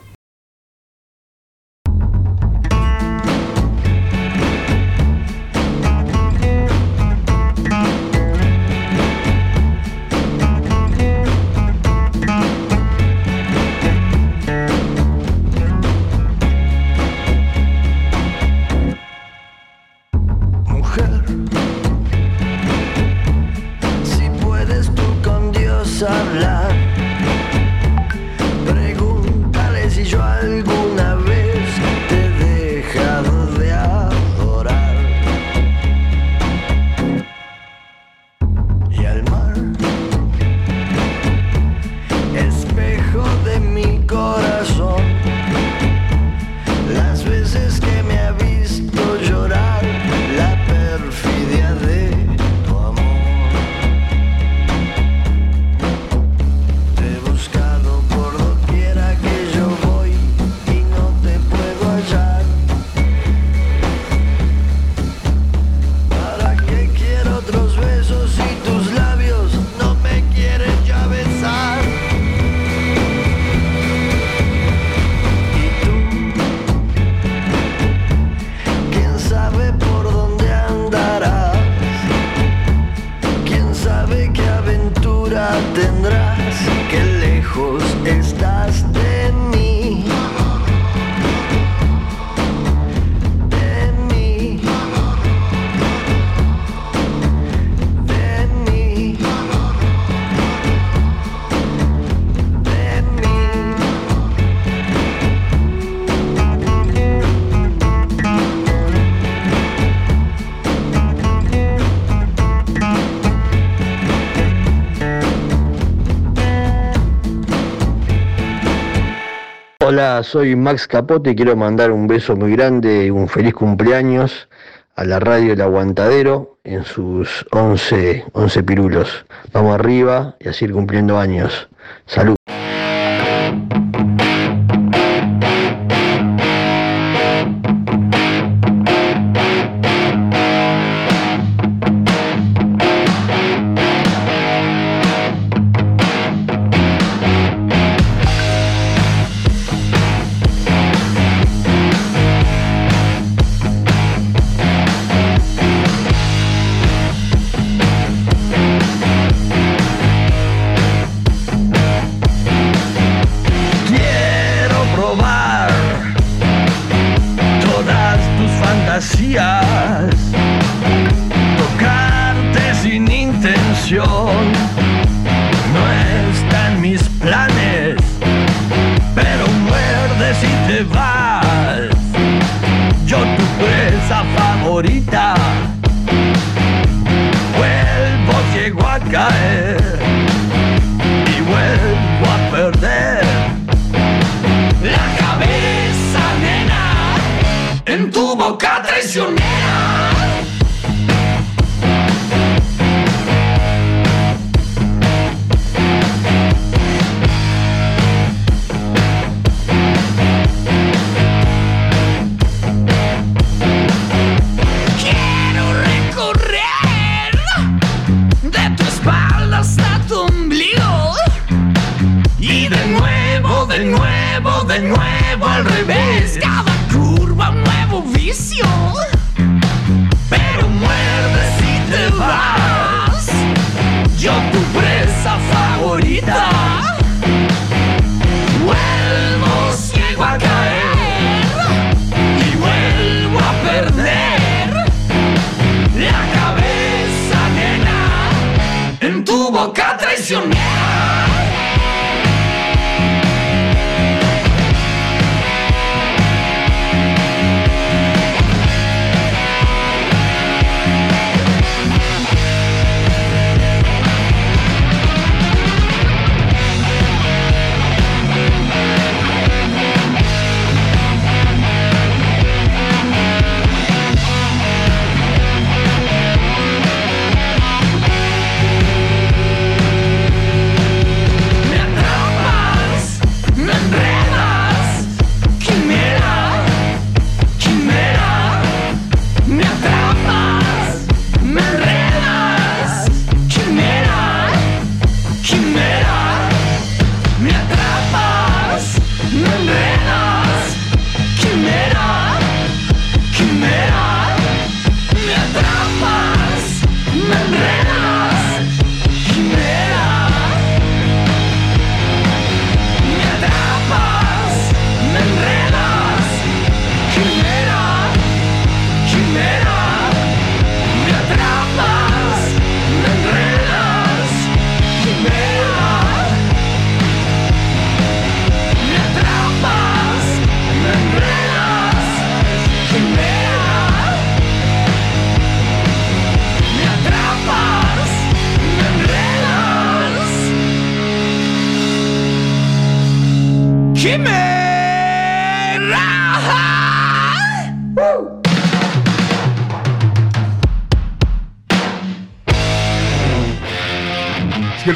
Hola, soy Max Capote y quiero mandar un beso muy grande y un feliz cumpleaños a la radio El Aguantadero en sus 11, 11 pirulos. Vamos arriba y a seguir cumpliendo años. Salud.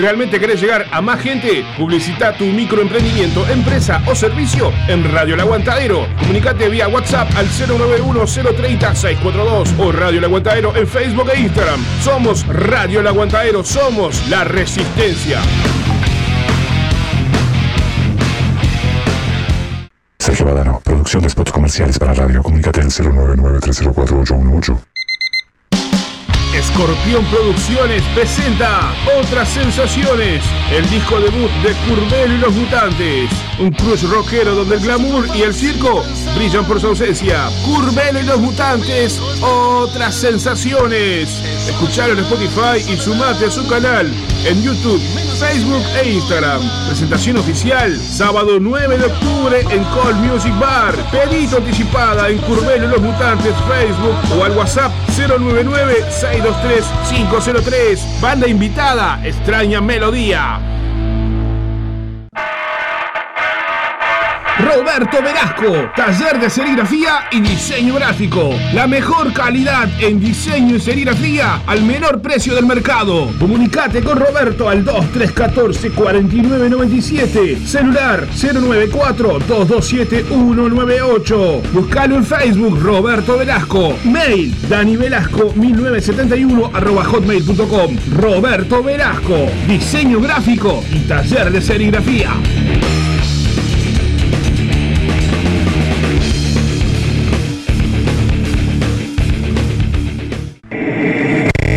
Realmente querés llegar a más gente, publicita tu microemprendimiento, empresa o servicio en Radio El Aguantadero. Comunicate vía WhatsApp al 091-030-642 o Radio El Aguantadero en Facebook e Instagram. Somos Radio El Aguantadero, somos la resistencia. Sergio Badano, producción de spots comerciales para radio. Comunícate al 099-304-818. Escorpión Producciones presenta Otras Sensaciones, el disco debut de Curbelo y los Mutantes. Un crush rockero donde el glamour y el circo brillan por su ausencia. Curbelo y los Mutantes, Otras Sensaciones. Escuchalo en Spotify y sumate a su canal en YouTube, Facebook e Instagram. Presentación oficial, sábado 9 de octubre en Call Music Bar. Pedito anticipada en Curbelo y los Mutantes Facebook o al WhatsApp 099-623-503. Banda invitada, extraña melodía. Roberto Velasco, taller de serigrafía y diseño gráfico. La mejor calidad en diseño y serigrafía al menor precio del mercado. Comunicate con Roberto al 2314-4997. Celular 094-227-198. Buscalo en Facebook Roberto Velasco. Mail Dani Velasco 1971 hotmail.com. Roberto Velasco, diseño gráfico y taller de serigrafía.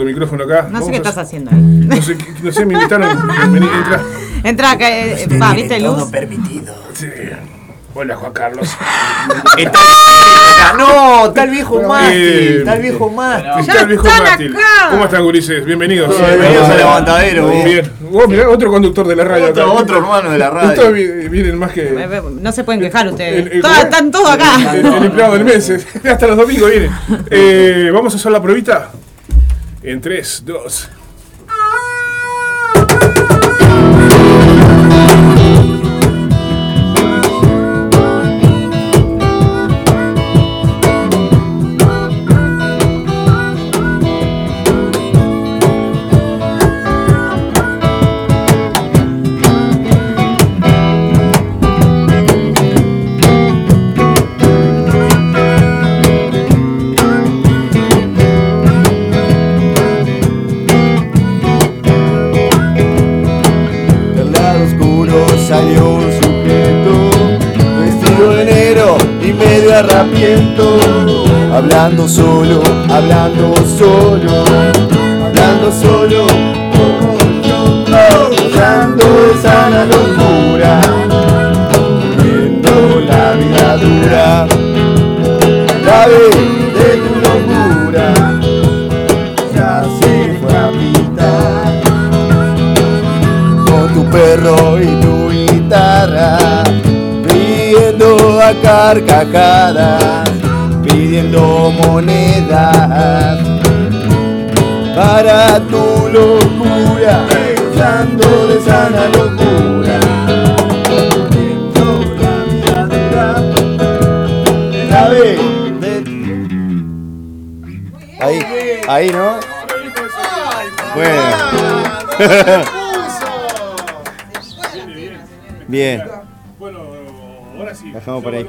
El micrófono acá. No sé qué a- estás haciendo (laughs) ahí. No sé, no sé, me invitaron. Vení, entra. Entra acá, eh, va, ¿viste luz? permitido. Sí. Hola, Juan Carlos. No, está el viejo Eh, mástil. Está el viejo mástil. Está el viejo mástil. ¿Cómo están, gurises? Bienvenidos. Bienvenidos al Aguantadero, vos. Bien. Mirá, otro conductor de la radio. Otro- acá. otro hermano de la radio. Vienen más que... Eh, No se pueden quejar ustedes. El- el- Todas- están todos acá. El, el empleado del mes. eh, (laughs) Hasta los domingos viene. Eh, Vamos a hacer la pruebita. En 3, 2. Arrapiento Hablando solo, hablando solo Hablando solo de sana locura Viendo la vida dura La a carcajadas, pidiendo monedas para tu locura, pensando de sana locura. La Ahí, ahí, ¿no? Bueno. (laughs) Bien. Dejamos por ahí.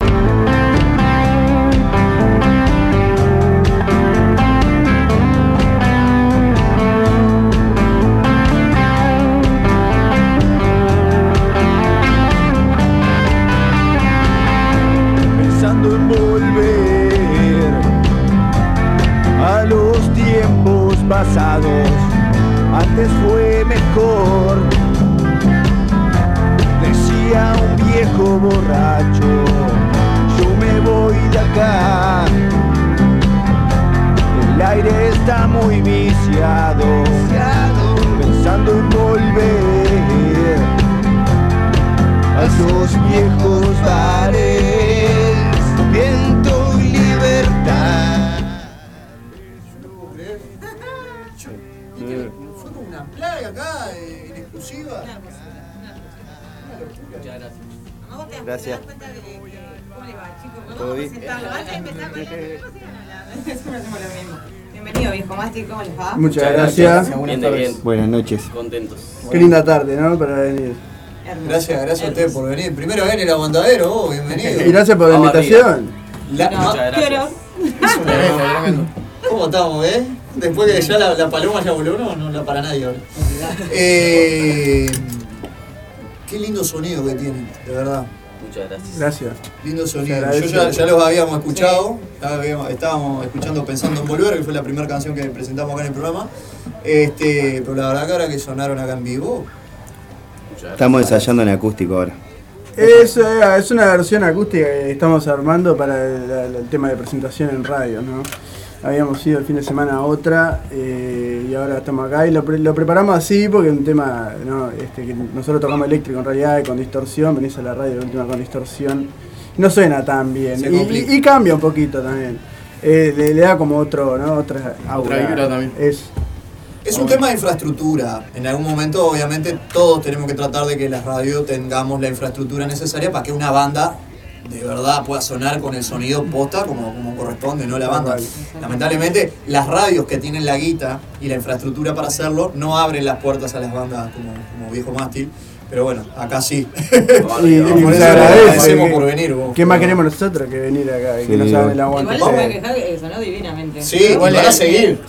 Muchas gracias. Bien. Buenas noches. Contentos. Qué linda tarde, ¿no? Para venir. Gracias, gracias a ustedes por venir. Primero ven el aguantadero, vos, bienvenido. Y gracias por la Vamos invitación. La- Muchas gracias. (laughs) ¿Cómo estamos, eh? Después que ya la, la paloma ya voló, no, no la para nadie ahora. (laughs) Eh, qué lindo sonido que tienen, de verdad. Muchas gracias. Gracias. Lindo sonido. Yo ya, ya los habíamos escuchado, ya habíamos- estábamos escuchando Pensando en Volver, que fue la primera canción que presentamos acá en el programa. Este, pero la verdad que ahora que sonaron acá en vivo, Estamos ensayando en acústico ahora. Es, eh, es una versión acústica que estamos armando para el, el- el tema de presentación en radio, ¿no? Habíamos ido el fin de semana a otra eh, y ahora estamos acá y lo, pre- lo preparamos así porque es un tema, ¿no? Este, que nosotros tocamos eléctrico en realidad y con distorsión, venís a la radio la última con distorsión, no suena tan bien y, complica. y- y cambia un poquito también. Eh, le, le da como otro, ¿no? Otra aura. vibra también. Es, Es un tema de infraestructura. En algún momento, obviamente, todos tenemos que tratar de que las radios tengamos la infraestructura necesaria para que una banda de verdad pueda sonar con el sonido posta como, como corresponde, no la banda. Lamentablemente, las radios que tienen la guita y la infraestructura para hacerlo no abren las puertas a las bandas como, como viejo mástil. Pero bueno, acá sí. y, (laughs) y Por se eso agradece. agradecemos que- por venir. vos. ¿Qué más queremos nosotros que venir acá y que Sí. nos hagan el aguante? Igual quejar que sonó divinamente. Sí, y van a seguir.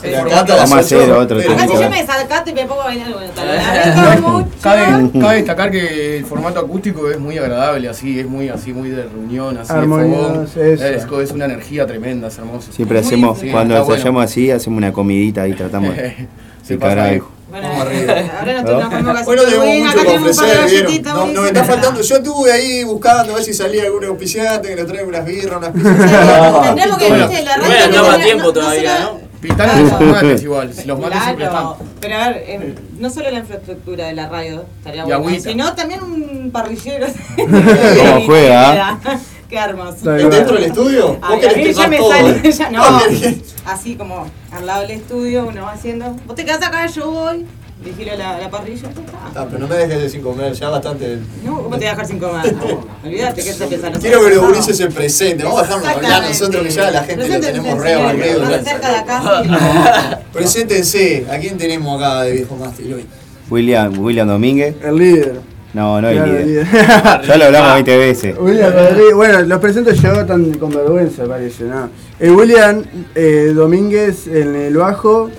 Vamos a hacer otro Acá si yo me desacato y me pongo a bailar. (laughs) Cabe, cabe destacar que el formato acústico es muy agradable, así, es muy así, muy de reunión, así de fogón. Es, es una energía tremenda, es hermoso. Siempre hacemos, Sí, cuando está bueno. ensayamos así, hacemos una comidita y tratamos (laughs) de Se pasa. Bueno, Vamos (laughs) arriba. ahora nos comemos casi Bueno, tenemos mucho acá que tenemos un par de ofrecer, ¿vieron? galletitas. No, nos está faltando. Yo estuve ahí buscando a ver si salía algún auspiciante que nos traiga unas birras, unas pizzas. Tendríamos que, Bueno, viste, la radio no tiempo no- no todavía, ¿no? Pintaron los mates igual, si los mates siempre están. Claro, pero a ver, eh, no solo la infraestructura de la radio estaría buena, sino también un parrillero. (laughs) ¿Cómo juega? (laughs) Qué bien. ¿Dentro del estudio? ¿Vos Ay, a querés mí ya me todo? sale, ya no. ¿Vos querés? Así como al lado del estudio, uno va haciendo. Vos te quedás acá, yo voy, vigilo la, la parrilla. está. Ah, pero no me dejes de sin comer, ya bastante. No, ¿cómo te voy a dejar sin comer? (laughs) No, olvídate que pensás. Quiero que los gurises se presenten. Vamos a dejarnos hablar nosotros que ya la gente lo tenemos re aburrido. más cerca de acá. (laughs) Preséntense. ¿A quién tenemos acá de viejo mástil hoy? William, William Domínguez. El líder. No, no Claro, el líder. (laughs) Ya lo hablamos 20 veces. William Rodríguez, bueno, los presento yo tan con vergüenza, parece, ¿no? Eh, William eh, Domínguez en el bajo,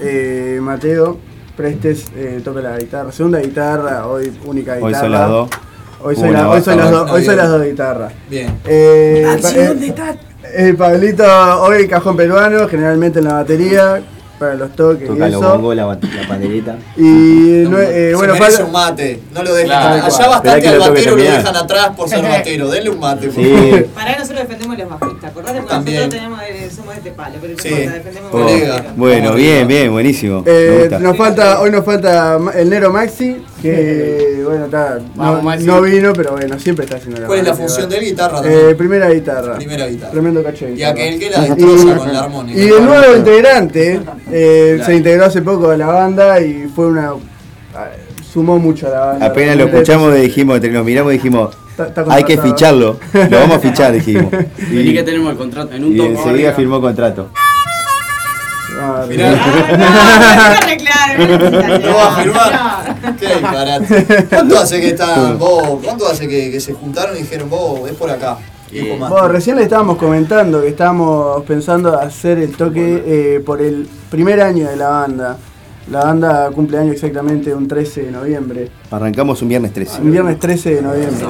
eh, Mateo Prestes eh, toca la guitarra, segunda guitarra, hoy única guitarra. Hoy son las dos. Hoy la- soy las, dos- hoy soy las dos guitarras. Bien. Eh, pa- eh, ¿dónde está? eh, Pablito, hoy cajón peruano, generalmente en la batería, para los toques y Toca los eso. bongos, la, bat- la pandereta. Y (laughs) no, eh, Se bueno, merece falta- un mate. No lo dejen. Claro, Allá Esperá bastante que al lo toque batero lo terminar. dejan atrás por ser (laughs) batero. Denle un mate. por Sí. favor. Para nosotros defendemos los bajistas, acordate porque También. nosotros tenemos somos este palo, pero no Sí. importa, defendemos Oh, bueno, bien, bien, buenísimo. Eh, nos falta, hoy nos falta el Nero Maxi, que (laughs) bueno, está, Vamos, no, Maxi. no vino, pero bueno, siempre está haciendo la ¿Cuál es la función de. Guitarra Eh, primera guitarra. Primera guitarra. Tremendo cacho de Y aquel que la destroza con la armónica. Y el nuevo integrante eh, se integró hace poco a la banda y fue una. ah, sumó mucho a la banda. Apenas lo escuchamos, dijimos, entre- nos miramos y dijimos, Hay que ficharlo. Lo vamos a fichar, (laughs) dijimos. Vení que tenemos el contrato en un y enseguida firmó contrato. Ah, ¿No va a firmar? Qué disparate. (laughs) ¿Cuánto hace que están vos? ¿Cuánto hace que, que se juntaron y dijeron vos, es por acá? Más. Bueno, recién le estábamos comentando que estábamos pensando hacer el toque eh, por el primer año de la banda. La banda cumple año exactamente un 13 de noviembre. Arrancamos un viernes 13. Un viernes 13 de noviembre.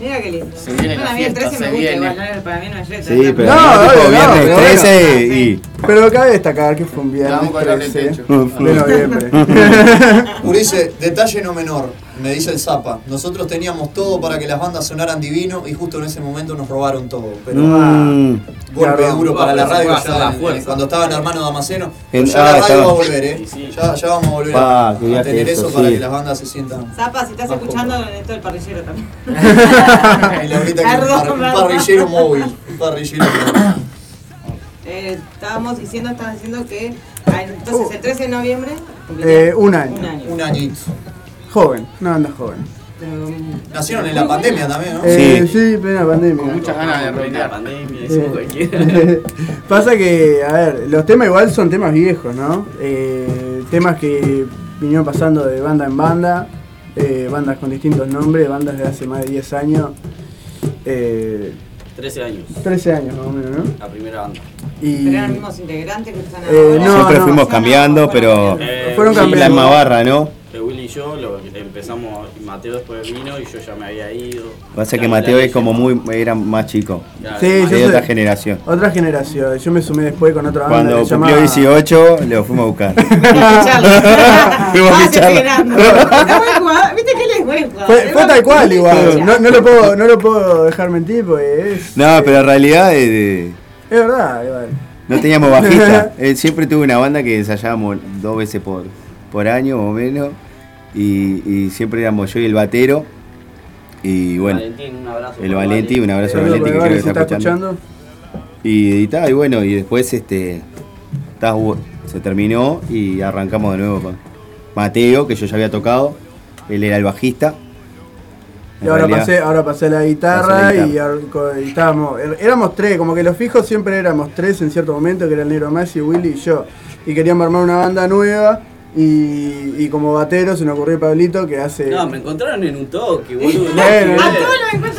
Mira qué lindo. Se viene Bueno, la a mí el fiesta, 13 se me gusta viene. igual, no, para mí no es letra. Sí, pero No, no, viernes pero 13 bueno. y. Pero cabe destacar que fue un viernes Vamos con la 13 techo. de noviembre. (laughs) (laughs) Urice, detalle no menor, me dice el Zapa. Nosotros teníamos todo para que las bandas sonaran divino y justo en ese momento nos robaron todo. Pero Mm. golpe Claro. duro para la radio ya en- cuando estaba el hermano Damasceno. En- ya ah, la radio estaba. va a volver, ¿eh? Ya, ya vamos a volver a, qué a viaje tener eso, eso para que las bandas se sientan. Zapa, si estás escuchando, esto del parrillero también. (laughs) Y la ahorita que un, Perdón, par- un perdón. parrillero móvil. Un parrillero móvil. Eh, estábamos diciendo, estabas diciendo que. ah, Entonces, el 13 de noviembre. Eh, un año. Un año. Un añito. Joven, una banda joven. Nacieron en la pandemia también, ¿no? Eh, sí, plena pandemia. Muchas ganas de La arreglar. pandemia, Eh, decimos cualquiera. (laughs) Pasa que, a ver, los temas igual son temas viejos, ¿no? Eh, temas que vinieron pasando de banda en banda, eh, bandas con distintos nombres, bandas de hace más de 10 años, eh, 13 años. 13 años más o menos, ¿no? La primera banda. Y pero eran los mismos integrantes que están Eh, ahora. no, Siempre no. fuimos cambiando, pero. Eh, Fueron la cambiando. misma barra, ¿no? Eh, Willy y yo lo, empezamos, Mateo después vino y yo ya me había ido. Pasa que Mateo es como muy. era más chico. Claro, Sí, yo Es de soy- otra generación. otra generación. Yo me sumé después con otra banda. Cuando cumplió llamaba- 18, lo fuimos a buscar. (laughs) (laughs) Fuimos a. Viste que es jugador. Fue, fue tal cual igual. No, no lo puedo, no lo puedo dejar mentir porque es, No, pero en realidad eh, es verdad. Igual. no teníamos bajista. (laughs) Eh, siempre tuve una banda que ensayábamos dos veces por, por año o menos. Y, y siempre éramos yo y el batero. Y bueno, Valentín, un abrazo. el Valentín, un abrazo Valentín que para creo Vale, que si está está escuchando. Y, y, ta, y bueno, y después este ta, se terminó y arrancamos de nuevo con Mateo, que yo ya había tocado. Él era el bajista. Y ahora realidad- pasé, ahora pasé la guitarra, Pasé la y, y estábamos, er- éramos tres, como que los fijos siempre éramos tres en cierto momento, que era el Negro Messi, Willy y yo. Y queríamos armar una banda nueva y, y como batero se nos ocurrió Pablito que hace... No, me encontraron en un toque, boludo. Bueno, ver.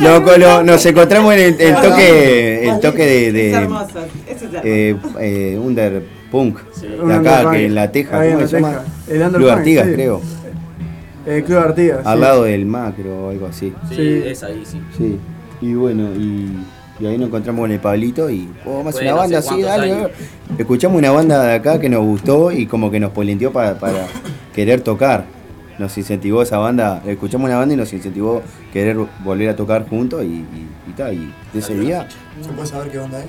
(laughs) Loco, lo- nos encontramos en el, el toque, el toque de, Es de hermoso. Es hermoso. eh, eh, Underpunk, de acá, que en La Teja, en ¿cómo se llama? Club Artigas, sí. creo. El Club Artigas. Al sí. lado del macro o algo así. Sí, Sí. es ahí, sí. Sí. Y bueno, y, y ahí nos encontramos con el Pablito y, oh, vamos a hacer Bueno, una banda así, dale. años. Escuchamos una banda de acá que nos gustó y como que nos polenteó para, para querer tocar. Nos incentivó esa banda, escuchamos una banda y nos incentivó querer volver a tocar juntos y, y, y tal. Y de ese día, ¿Se puede saber qué onda es?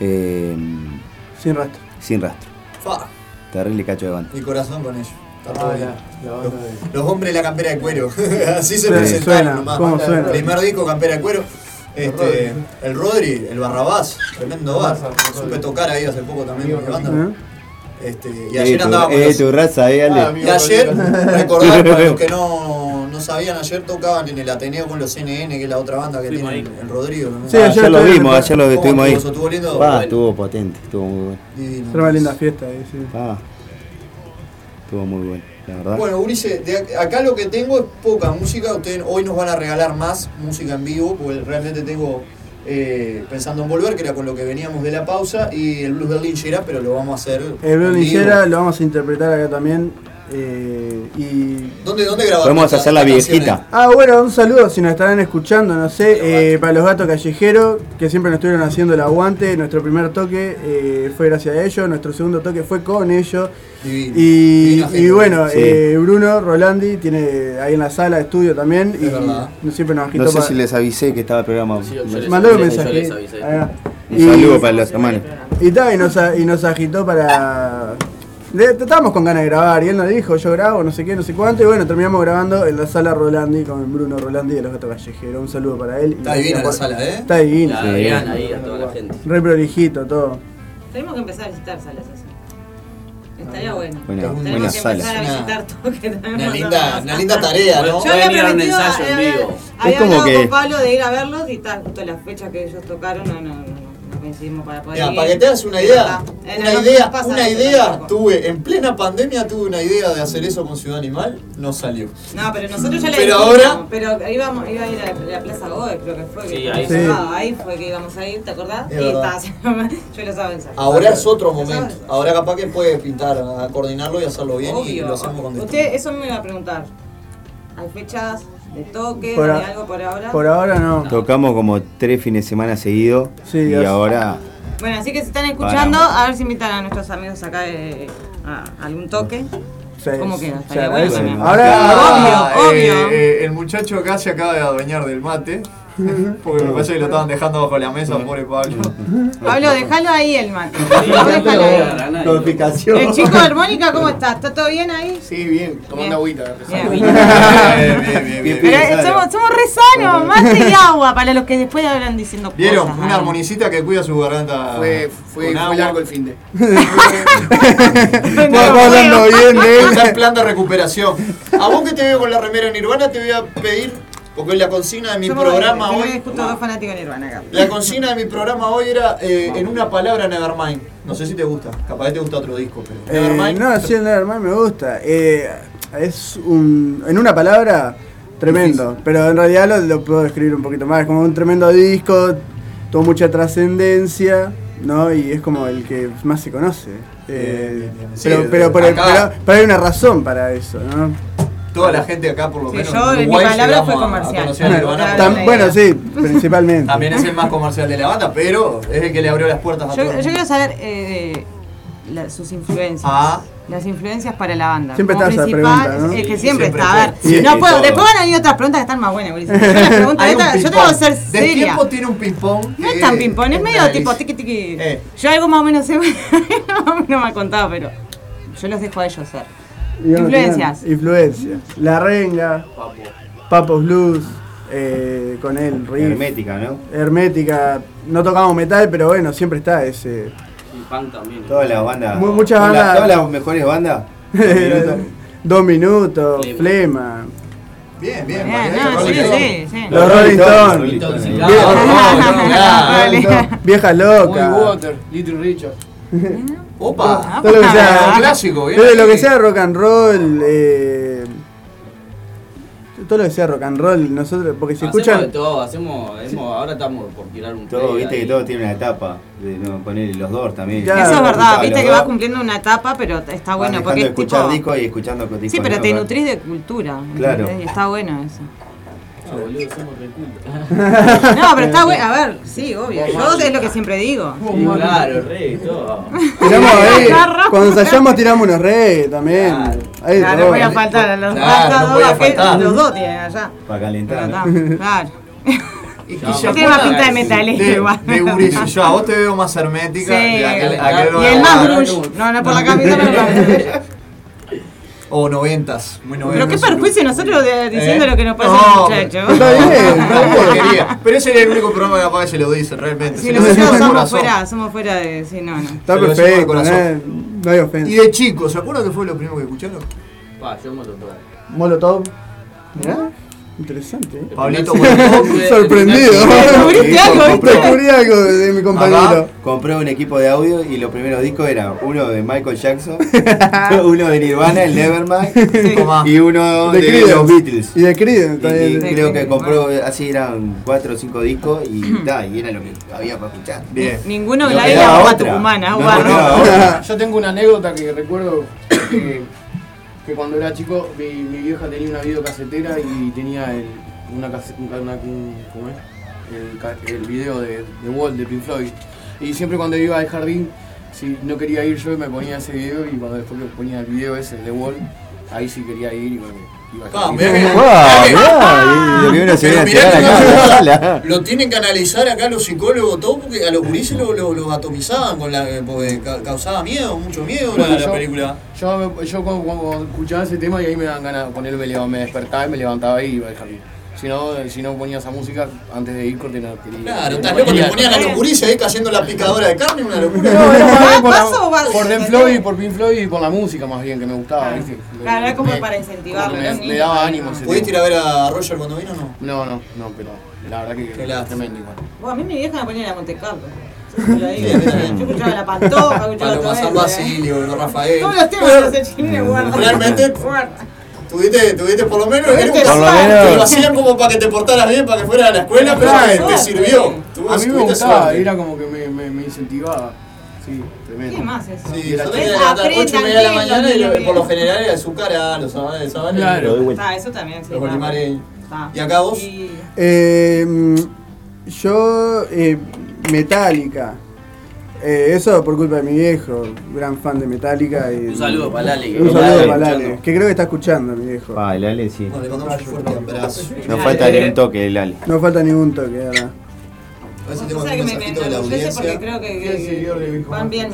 eh, Sin rastro. sin rastro. Fa, Terrible cacho de banda. mi corazón con ellos. Ah, bien. la- la Los, banda de- los hombres de la campera de cuero. (laughs) Así se Sí, presentaron suena, nomás. ¿cómo suena? Primer disco, campera de cuero. Este, el Rodri, el Barrabás, tremendo bar. Supe tocar ahí hace poco también con mi banda. ¿Eh? Este, y Eh, ayer tu, andaba con eh, los- tu raza, eh, Ale. Y ayer, recordar para los (laughs) que no, no sabían, ayer tocaban en el Ateneo con los CNN, que es la otra banda que tiene ahí. el Rodrigo. ¿no? Sí, Ah, ayer ayer lo vimos, ayer lo ¿Cómo estuvimos ahí. estuvo? ¿Estuvo lindo? Ah, Bueno. estuvo potente, estuvo muy bueno. Era una linda fiesta ahí, sí. Ah, estuvo muy bueno, la verdad. Bueno, Ulises, de ac- acá lo que tengo es poca música. Ustedes hoy nos van a regalar más música en vivo, porque realmente tengo eh, pensando en volver, que era con lo que veníamos de la pausa, y el blues del Linchera, pero lo vamos a hacer. El Blue en vivo. Linchera lo vamos a interpretar acá también. Eh, y ¿Dónde, dónde grabaron? Podemos hacer la viejita. canciones? Ah, bueno, un saludo si nos estarán escuchando, no sé, eh, para los gatos callejeros que siempre nos estuvieron haciendo el aguante. Nuestro primer toque eh, fue gracias a ellos, nuestro segundo toque fue con ellos. Divino. Y, bueno, Sí. eh, Bruno Rolandi tiene ahí en la sala de estudio también. y verdad. siempre nos agitó No sé para- si les avisé que estaba el programa. Sí, les Mandó un mensaje. les avisé. Ahí va. Un Y- saludo para los hermanos. Y, ta, y, nos, a- y nos agitó para. De- Estábamos con ganas de grabar y él nos dijo, yo grabo, no sé qué, no sé cuánto. Y bueno, terminamos grabando en la sala Rolandi con Bruno Rolandi de los Gatos Callejeros. Un saludo para él. Está divina la sala, ¿eh? Está divina. La Adrián ahí a toda la gente. Re prolijito todo. Tenemos que empezar a visitar salas así. Estaría bueno. Buena- Tenemos buena que sala. empezar a visitar todo que tenemos Una linda, una linda tarea, ¿no? Yo había a un prometido, ensayo en vivo. había Es como hablado que- con Pablo de ir a verlos y está justo la fecha que ellos tocaron, no, no, no coincidimos para poder Mira, ir. para que te hagas una idea, una idea, una idea tuve, en plena pandemia tuve una idea de hacer eso con Ciudad Animal, no salió. No, pero nosotros ya le Pero dijimos, ahora- pero íbamos, iba a ir a la Plaza Godoy, creo que fue. que Sí, ahí sí. cerrado, ahí fue que íbamos a ir, ¿te acordás? Es y estaba, (laughs) yo lo sabía. Ahora es otro momento. Ahora capaz que puede pintar, a coordinarlo y hacerlo bien y lo hacemos con Usted, eso me iba a preguntar. ¿Hay fechas de toque, Por de a- algo por ahora? Por ahora no. Tocamos como tres fines de semana seguidos Sí, y es- ahora Bueno, así que si están escuchando, Paramos. a ver si invitan a nuestros amigos acá eh, a algún toque. Sí, ¿Cómo sí, queda? bueno. Ahora, Obvio, obvio. eh, el muchacho acá se acaba de adueñar del mate. (laughs) Porque me parece que lo estaban dejando bajo la mesa, pobre Pablo. (laughs) Pablo, déjalo ahí el mate. Déjalo ahí. El chico de armónica, ¿cómo está? ¿Está todo bien ahí? Sí, bien, tomando Bien. agüita. Bien. (laughs) Bien, bien, bien, bien. Pero eh, somos, somos re sanos, mate y agua, para los que después hablan diciendo ¿Vieron? cosas. Una ay. armonicita que cuida su garganta. Fue, fue, fue largo el fin de. vamos hablando bien de él. Está en plan de recuperación. A vos que te veo con la remera Nirvana, te voy a pedir, porque la consigna de mi Somos- programa tenemos hoy. justo dos fanáticos de Nirvana acá. La consigna de mi programa hoy era eh, en una palabra Nevermind. No sé si te gusta, capaz que te gusta otro disco, pero. Eh, Nevermind. no, sí, el Nevermind me gusta. Eh, es un. En una palabra, tremendo. Pero en realidad lo, lo puedo describir un poquito más. Es como un tremendo disco, tuvo mucha trascendencia, ¿no? Y es como el que más se conoce. Eh, Bien, bien, bien. Sí, pero, pero, pero- pero hay una razón para eso, ¿no? Toda la gente acá, por lo Sí, menos. yo, en mi palabra fue llegamos a- a comercial. bueno, sí, principalmente. También es el más comercial de la banda, pero es el que le abrió las puertas a Yo, todo. yo quiero saber eh, la- sus influencias. Ah. Las influencias para la banda. Siempre Como está esa principal, pregunta, ¿no? Es que siempre, siempre está. A ver, fue. Sí, no y puedo. todo. Después van a venir otras preguntas que están más buenas. Yo esta, yo tengo que ser seria. tiempo tiene un ping-pong. No es tan ping-pong, es medio tipo tiqui tiqui. Eh. Yo algo más o menos sé, (laughs) no me ha contado, pero yo los dejo a ellos ser. Influencias. Influencias. La Renga, Papos Blues, eh, con él, Riff. hermética, ¿no? Hermética. No tocamos metal, pero bueno, siempre está ese. Y punk también. Todas las bandas. Mu- muchas todas las- bandas- Todas las mejores bandas. dos (laughs) minutos. Dos minutos, Flema. Bien, bien, Bien, no, sí, Stone. sí, sí. Los Rolling Stones. Rolling Stones, sí. Bien, oh, claro. (laughs) Vale. Vieja Muy loca. Water, Little Richard. Opa, Todo lo que sea, un clásico, bien. todo lo que sea rock and roll. eh, todo lo que sea rock and roll, nosotros, porque si hacemos de escuchan. todo, hacemos, hemos- ahora estamos por tirar un Todo, viste ahí. que todo tiene una etapa. De no poner los dos también. Claro. Eso es verdad, viste que va dos, cumpliendo una etapa, pero está vas bueno porque de es tipo. escuchar discos y escuchando discos Sí, pero te nutrís de cultura. Claro. Y está bueno eso. Ah, boludo, somos. (laughs) No, pero está bueno. A ver, sí, obvio. Yo es lo que siempre digo. Sí, claro, re, todo. Tiramos (laughs) ahí. Cuando ensayamos tiramos unos re también. Claro. Ahí Claro, no podía faltar a los Claro, no faltar. los dos tienen allá. Para calentar. ¿no? (laughs) claro. Y, No, Yo tiene más pinta de metalero de, igual. de Ulises. Yo a vos te veo más hermética. Sí. y aquel- aquel Y el más grunge. No, no por la camisa, pero por O noventas, muy noventas. Pero qué perjuicio nosotros de- diciendo ¿Eh? lo que nos pasa No, al muchacho. Está bien, está bien. (laughs) porquería. Pero ese es el único programa que capaz que se lo dicen realmente. Si se lo nosotros de somos corazón. fuera, somos fuera de. Sí, no, no. Está Se lo decimos de perfecto, corazón. no, no hay ofensa. Y de chicos, ¿se acuerdan que fue lo primero que escucharon? Pa, yo moto todo. Molotov. Mirá, interesante. ¿eh? Pablito Sorprendido. ¿Descubriste algo? Descubrí algo de mi compañero. Compré un equipo de audio y los primeros discos eran uno de Michael Jackson, (laughs) uno de Nirvana, el Nevermind, y uno De de, los Beatles. Y de Creedence también. y creo que compró, así eran cuatro o cinco discos y, (clears throat) ta, y era lo que había para escuchar. Bien. Ninguno No la quedaba otra. Yo tengo una anécdota que recuerdo que, que cuando era chico mi, mi vieja tenía una videocasetera y tenía el, una, una, una-. El, el video de, de Wall de Pink Floyd. Y siempre cuando iba al jardín, si no quería ir yo me ponía ese video y cuando después ponía el video ese el de Wall, ahí sí quería ir y bueno, Ah, y lo a tienen que analizar acá los psicólogos, todo, porque a los gurises los lo, lo atomizaban, con la, porque ca- causaba miedo, mucho miedo la, Bueno, la yo- película. Yo, me- yo cuando, cuando escuchaba ese tema y ahí me dan ganas de ponerme, me, despertaba y me levantaba y iba al jardín. Si no, si no ponía esa música antes de ir cortina. Claro, estás loco, te ponían a los gurises ahí cayendo la picadora de carne, una locura. No, era más bien por, la- ¿Paso o va- por Dan Floyd, por Pink Floyd y por la música más bien que me gustaba, ¿viste? Claro, era como para incentivarlo. me, los daba ánimo. ese ¿Pudiste ir a ver a Roger cuando vino o no? No, no, no, pero la verdad que Qué tremendo igual. Bueno, a mí mi vieja me ponía la Monte Carlo. Yo escuchaba la Pantoja, escuchaba Paloma todo San eso, ¿eh? Basilio, Don Rafael. Todos los temas de ese chino (laughs) guarda. Realmente. Tuviste, tuviste por lo menos, era un Por lo caso- menos. te lo hacían como para que te portaras bien, para que fueras a la escuela, pero Claro. te, sirvió. Tuvo- A mí me gustaba, suerte. era como que me, me, me incentivaba. Sí, tremendo. ¿Qué más eso? Sí, yo tenía levantar Aprendan 8 y media de la mañana y lo- por lo general era el Zucara, los sabanes, sabanes. Claro. Ah, eso también, sí. Los olimareños. Está. ¿Y acá vos? Y- Eh, yo, eh, Metallica. Eh, eso por culpa de mi viejo, gran fan de Metallica. Y, Un saludo para Lale, que Un saludo para. Lale, que creo que está escuchando mi viejo. Ah, el Ale sí. Bueno, le mandamos un fuerte abrazo. No falta ni un toque el Ale. No falta ningún toque, ¿verdad? Mis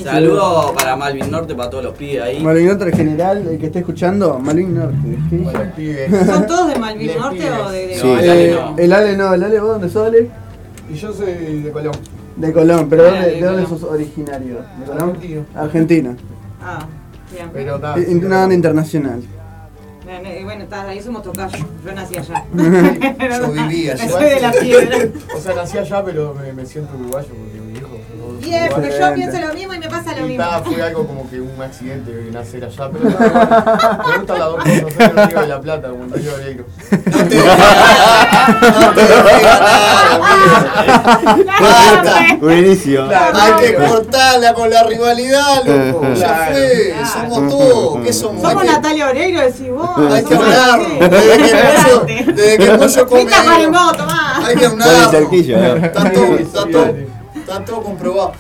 Saludo para Malvin Norte, para todos los pibes ahí. Malvin Norte en general, el que esté escuchando, Malvin Norte. pibes. ¿Son todos de Malvin Les Norte pibes. o de.? de- Sí. No, el Ale Eh, no. el Ale no, el Ale, ¿vos dónde sos, Ale? Y yo soy de Colón. De Colón, pero Ah, ¿dónde, de ¿de dónde Colón. sos originario? ¿De Colón? Argentino. Argentina. Ah, bien. Pero está. Eh, Nada internacional. Bueno, eh, Bueno, está, ahí somos tocayos. Yo nací allá. (laughs) (laughs) Yo vivía allá. Soy de la piedra. (laughs) O sea, nací allá, pero me, me siento uruguayo porque hijo. Bien, porque yo pienso lo mismo y me pasa lo Y mismo. ta, fue algo como que un accidente nacer allá, pero ta, me gustan las dos cosas, soy el río de la Plata, como el río Negro. No te no nada. (laughs) Buenísimo. Hay que cortarla con la rivalidad, loco. (laughs) Ya fue, somos todos. ¿Qué somos? Natalia Oreiro, decís vos. Hay que hablar. Desde que el pollo, come. Hay que hablar. ¿no? Está todo, está todo. Está todo comprobado.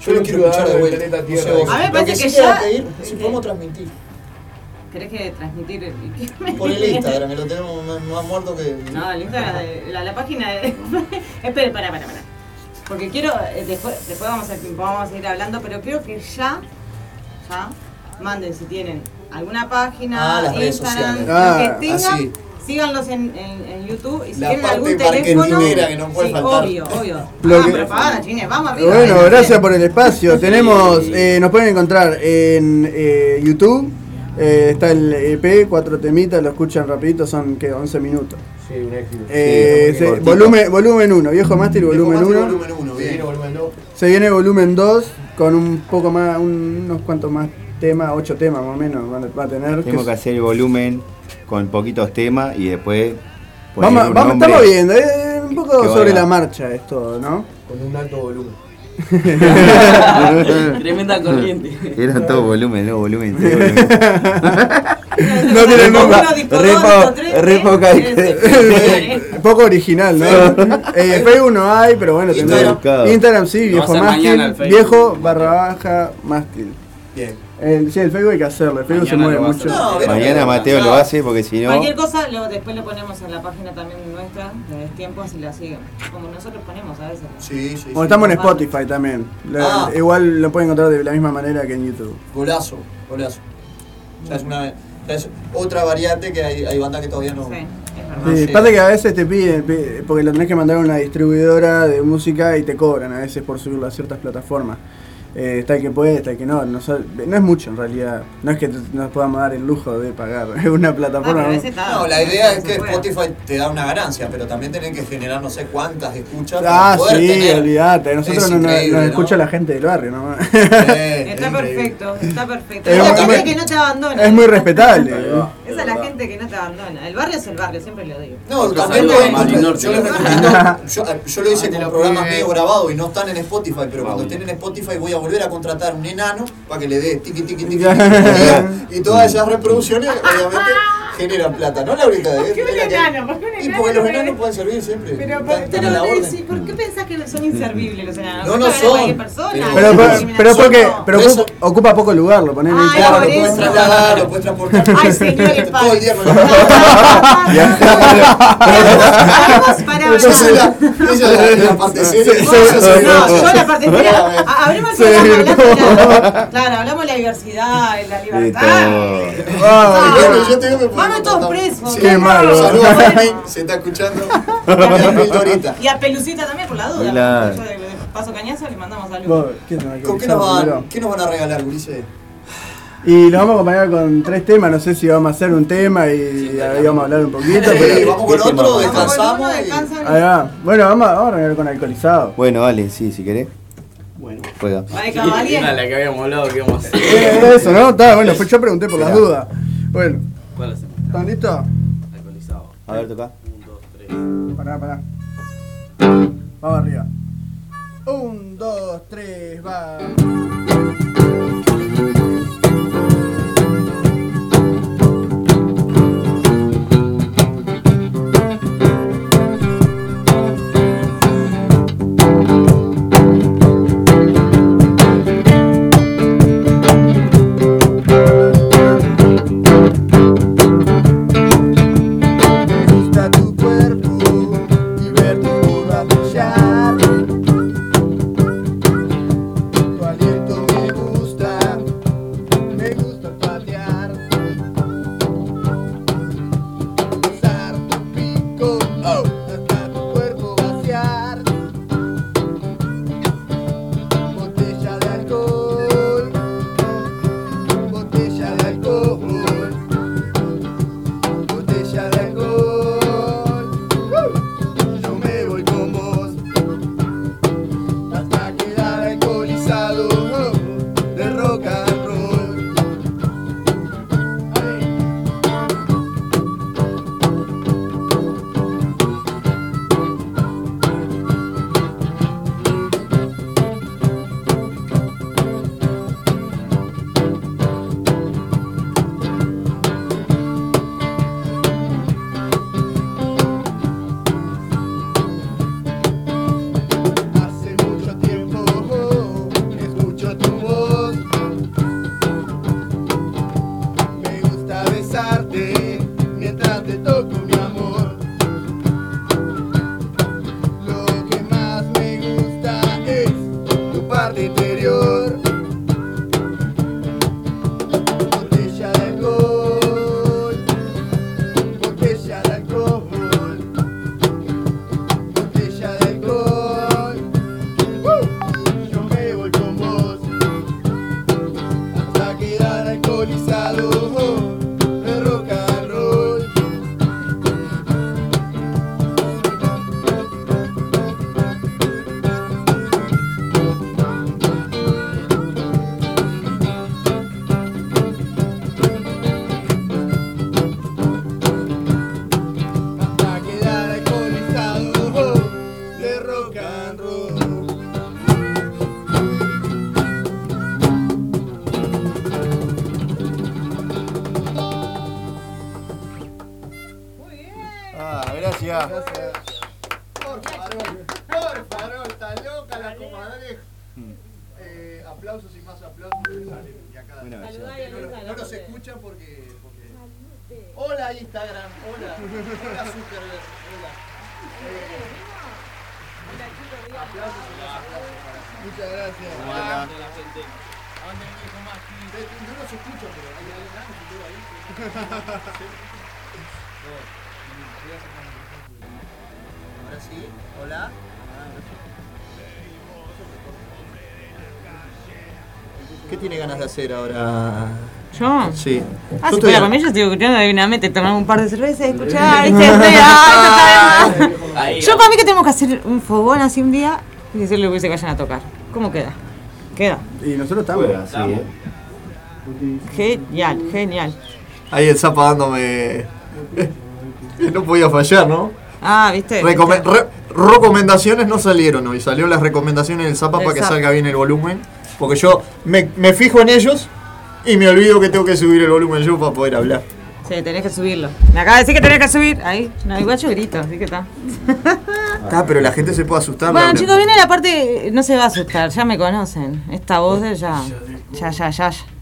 Yo lo quiero escuchar de vuelta. no sé vos. A mí me parece sí que queda ya- pedir, si podemos transmitir. ¿Querés que transmitir el Por el Instagram, que lo tenemos (laughs) más, más muerto que. No, el Instagram, de- la, la página de... (laughs) Espera, para, para, para. Porque quiero, eh, después, después vamos, a, vamos a seguir hablando, pero creo que ya, ya, manden si tienen alguna página, Ah, las redes Instagram, sociales. lo Ah, que tengan, así. Síganlos en, en, en YouTube y si La tienen parte algún teléfono... que no puede sí, faltar. obvio, obvio. (laughs) Lo ah, que- propaganda, chines, vamos arriba. Bueno, gracias por el espacio. (laughs) Tenemos, eh, nos pueden encontrar en eh, YouTube. eh, está el EP, cuatro temitas, lo escuchan rapidito, son que 11 minutos. Sí, un éxito. Eh, Sí, se- cortito. volumen, volumen 1, viejo máster Viejo volumen Mati, 1. Volumen 1, Sí, bien. volumen dos. Se viene volumen 2 con un poco más, un- unos cuantos más temas, 8 temas más o menos va a- tener. Tenemos que hacer el volumen con poquitos temas y después. Vamos, vamos, estamos viendo, eh, un poco que sobre vaya. la marcha es todo, ¿no? Con un alto volumen. (laughs) Tremenda corriente. Era todo volumen, no volumen. tres, volumen. No tiene disco Re poca Poco original, ¿no? eh, Facebook no hay, pero bueno. Instagram. Instagram sí, viejo mástil, viejo barra baja mástil. Bien. El, sí, el Facebook hay que hacerlo, el Facebook se mueve mucho. No. Mañana Mateo lo hace porque si no. Cualquier cosa lo, después lo ponemos en la página también nuestra, de Destiempo, así la siguen. Como nosotros ponemos a veces. Sí, sí. Bueno, sí. estamos en Spotify también. Ah. Igual lo pueden encontrar de la misma manera que en YouTube. Golazo, golazo. Ya es, una, ya es otra variante que hay, hay bandas que todavía no. Sí, es verdad. no Sí, pasa que a veces te piden, pi- porque lo tenés que mandar a una distribuidora de música y te cobran a veces por subirlo a ciertas plataformas. Eh, está el que puede, está el que no. No, so- no es mucho en realidad. No es que nos podamos dar el lujo de pagar (laughs) una Ah, plataforma. pero a ¿no? la idea es que. Spotify te da una ganancia, pero también tenés que generar no sé cuántas escuchas Ah, para poder sí, tener. olvídate. Nosotros Es no, nos- escucha la gente del barrio, ¿no? (laughs) Eh, Está es increíble. perfecto, está perfecto. Es Es la muy- gente que no te abandona. es muy respetable. Esa es la gente que no te abandona. El barrio es el barrio, siempre lo digo. No, también Norte. yo les recomiendo, yo, yo lo hice Ah, con lo programas medio grabados y no están en Spotify, pero cuando estén en Spotify voy a volver a contratar un enano para que le dé tiqui tiqui tiqui, tiqui y todas esas reproducciones obviamente generan plata, ¿no Laurita? ¿Por qué un la enano? ¿Por qué un Y enano? porque los enanos pueden servir siempre. Pero, pero, están a la orden. ¿por qué pensás que son inservibles los enanos? No, ¿Por no qué son, pero- Pero, porque pero Por ocupa, ocupa poco lugar, lo ponen ahí. Ay, Claro, por lo puedes trasladar, lo puedes transportar. (laughs) Ay, señores, Todo el día con la (laughs) Vamos para Yo soy la, ella la, la parte seria. Sí, yo sí, soy No, la- yo la parte seria. A- Abrimos el Se programa desvirtuó. hablando de la, Claro, hablamos de la diversidad, de la De libertad. Ah, Bueno, yo te digo Vamos todos presos. Qué malo. Saludos se está escuchando. Y a Pelucita también, por la duda. Paso cañazo le mandamos saludos. ¿qué te me ¿Con qué nos, van, qué nos van a regalar, Ulises? Y nos vamos a acompañar con tres temas, no sé si vamos a hacer un tema y ahí vamos a hablar un poquito. Sí, pero- vamos con otro, descansamos. y- Ahí va. Bueno, vamos, a- vamos a arrancar con alcoholizado. Bueno, dale, sí, si querés. Bueno. Juega. De la que habíamos hablado que íbamos a hacer. Eh, Eso, ¿no? Está, bueno, pues yo pregunté por las dudas. Bueno, ¿Cuál hacemos? ¿Están listos? Alcoholizado. A ver, toca. Pará, pará. Vamos arriba. Un, dos, tres, va. Hacer ahora? ¿Yo? Sí. Ah, Yo si estoy fuera mí, yo estoy escuchando divinamente, tomar un par de cervezas y escuchar, (laughs) esto está bien. Yo para mí que tenemos que hacer un fogón así un día y decirle que se vayan a tocar. ¿Cómo queda? Queda. Y nosotros estamos. Juega, sí, eh. Genial, genial. Ahí el Zapa dándome. (laughs) no podía fallar, ¿no? Ah, ¿viste? Recome- re- recomendaciones no salieron hoy. Salieron las recomendaciones del Zapa para que salga bien el volumen. Porque yo me, me fijo en ellos y me olvido que tengo que subir el volumen yo para poder hablar. Sí, tenés que subirlo. Me acaba de decir que tenés que subir. Ahí. No, igual yo grito, así que está. (laughs) Ah, pero la gente se puede asustar. Bueno, chicos, viene la parte. No se va a asustar, ya me conocen. Esta voz de ya. Ya, ya, ya. ya.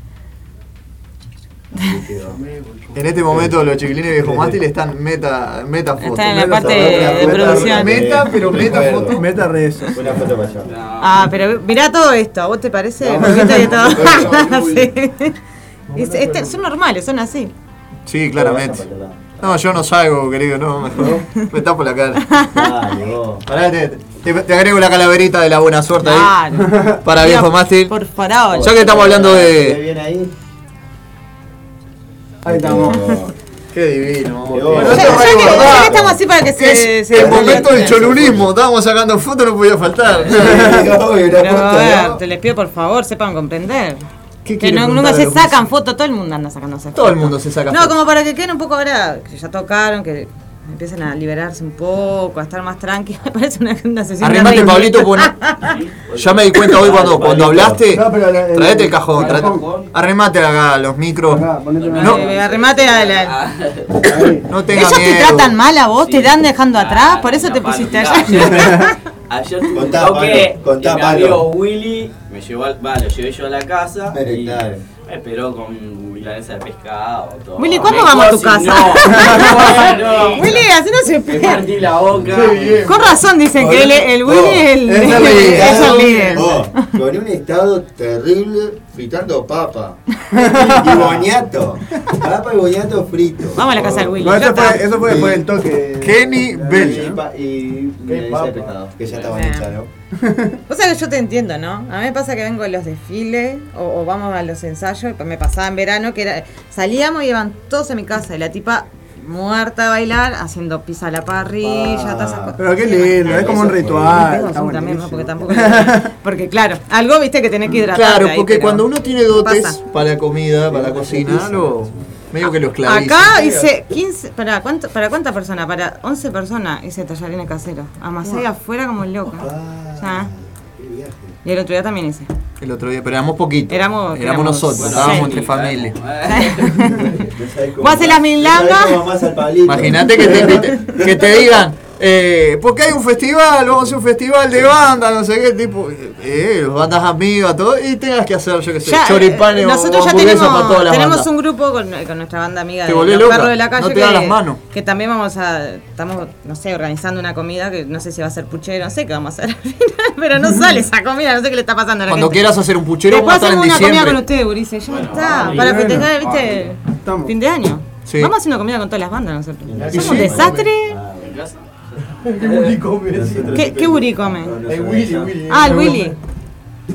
En este momento los chiquilines de Viejo Mástil están meta, meta foto. Están en la Meta parte foto. de Meta- producción. Meta, pero meta foto. Meta redes. Una foto para allá. Ah, pero mirá todo esto, ¿a vos te parece? Todo. Sí. Es- este- son normales, son así. Sí, claramente. No, yo no salgo, querido, no, mejor. Me tapo la cara. Pará, te, te- te agrego la calaverita de la buena suerte ahí. Claro. Para viejo mástil. Por farol. Ya que estamos hablando ¿Qué de. Ahí? Estamos. Qué divino. Qué Bueno, que, estamos así para que se. Es se el momento del cholulismo. Estábamos sacando fotos, no podía faltar. Pero a ver, te les pido por favor, sepan comprender. ¿Qué Que no, nunca se sacan fotos, todo el mundo anda sacándose fotos. Todo el mundo se saca No, fotos. como para que queden un poco ahora, que ya tocaron, que empiecen a liberarse un poco, a estar más tranquilos. (laughs) Me parece una, una sesión ring. Pablito, Ya me di cuenta hoy cuando, cuando hablaste. No, pero la- el- Traete el cajón. traete- acá los micros. No, Eh, arremate a la... no tenga Ellos te tratan mal a vos, te dan dejando atrás, por eso te pusiste allá. (laughs) Ayer tuve un toque mi amigo Willy me llevó al, va, lo llevé yo a la casa Eh, y claro. me esperó con milanesa de pescado. Todo. Willy, ¿cuándo Me vamos a tu casa? (laughs) No, no, (laughs) Willy, así no se Me pega. partí la boca. Con razón dicen que él, el Willy es el, (laughs) es el es líder. el líder. Vos, con un estado terrible fritando papa. (laughs) y boñato. Papa y boñato frito. Vamos a la casa del Willy. No, eso fue, eso fue después del toque. Kenny Y, Bell. pa- y de pescado, que ya estaban Eh. hechas, ¿no? (laughs) Vos sabés que yo te entiendo, ¿no? A mí me pasa que vengo a los desfiles o, o vamos a los ensayos, y me pasaba en verano que era, salíamos y iban todos a mi casa y la tipa muerta a bailar, haciendo pizza a la parrilla, todas esas cosas. Pero qué lindo, es como un ritual. porque tampoco (laughs) porque claro, algo viste que tenés que hidratar. Claro, porque cuando uno tiene dotes pasa. para la comida, para la cocina, lo, medio que lo esclaviza. Acá hice 15, ¿para, cuánto, ¿para cuántas personas? Para 11 personas hice tallarines caseros. Amasé afuera como loca. Y el otro día también hice. El otro día, pero éramos poquitos. Éramos- éramos, éramos nosotros, estábamos entre familia. (laughs) Vos haces la milanga. Imagínate que te, que te digan, eh, porque hay un festival, vamos a hacer un festival de banda, no sé qué, tipo, eh, bandas amigas, todo, y tengas que hacer, yo qué sé, Ya, choripanes eh, o nosotros ya hamburguesas tenemos, para todas las tenemos bandas. un grupo con, con nuestra banda amiga de los perros de la calle no te que, dan las manos. que también vamos a estamos no sé organizando una comida que no sé si va a ser puchero no sé qué vamos a hacer al (laughs) final, pero no sale esa comida no sé qué le está pasando a la Cuando gente. quieras hacer un puchero, vamos a estar en una comida diciembre. con ustedes Ulises ya está vale. para Bueno, festejar viste Estamos. fin de año Sí. vamos a hacer una comida con todas las bandas nosotros somos un desastre (laughs) ¿Qué Willy come? ¿qué, qué Uri come? El Willy, Willy. ah el Willy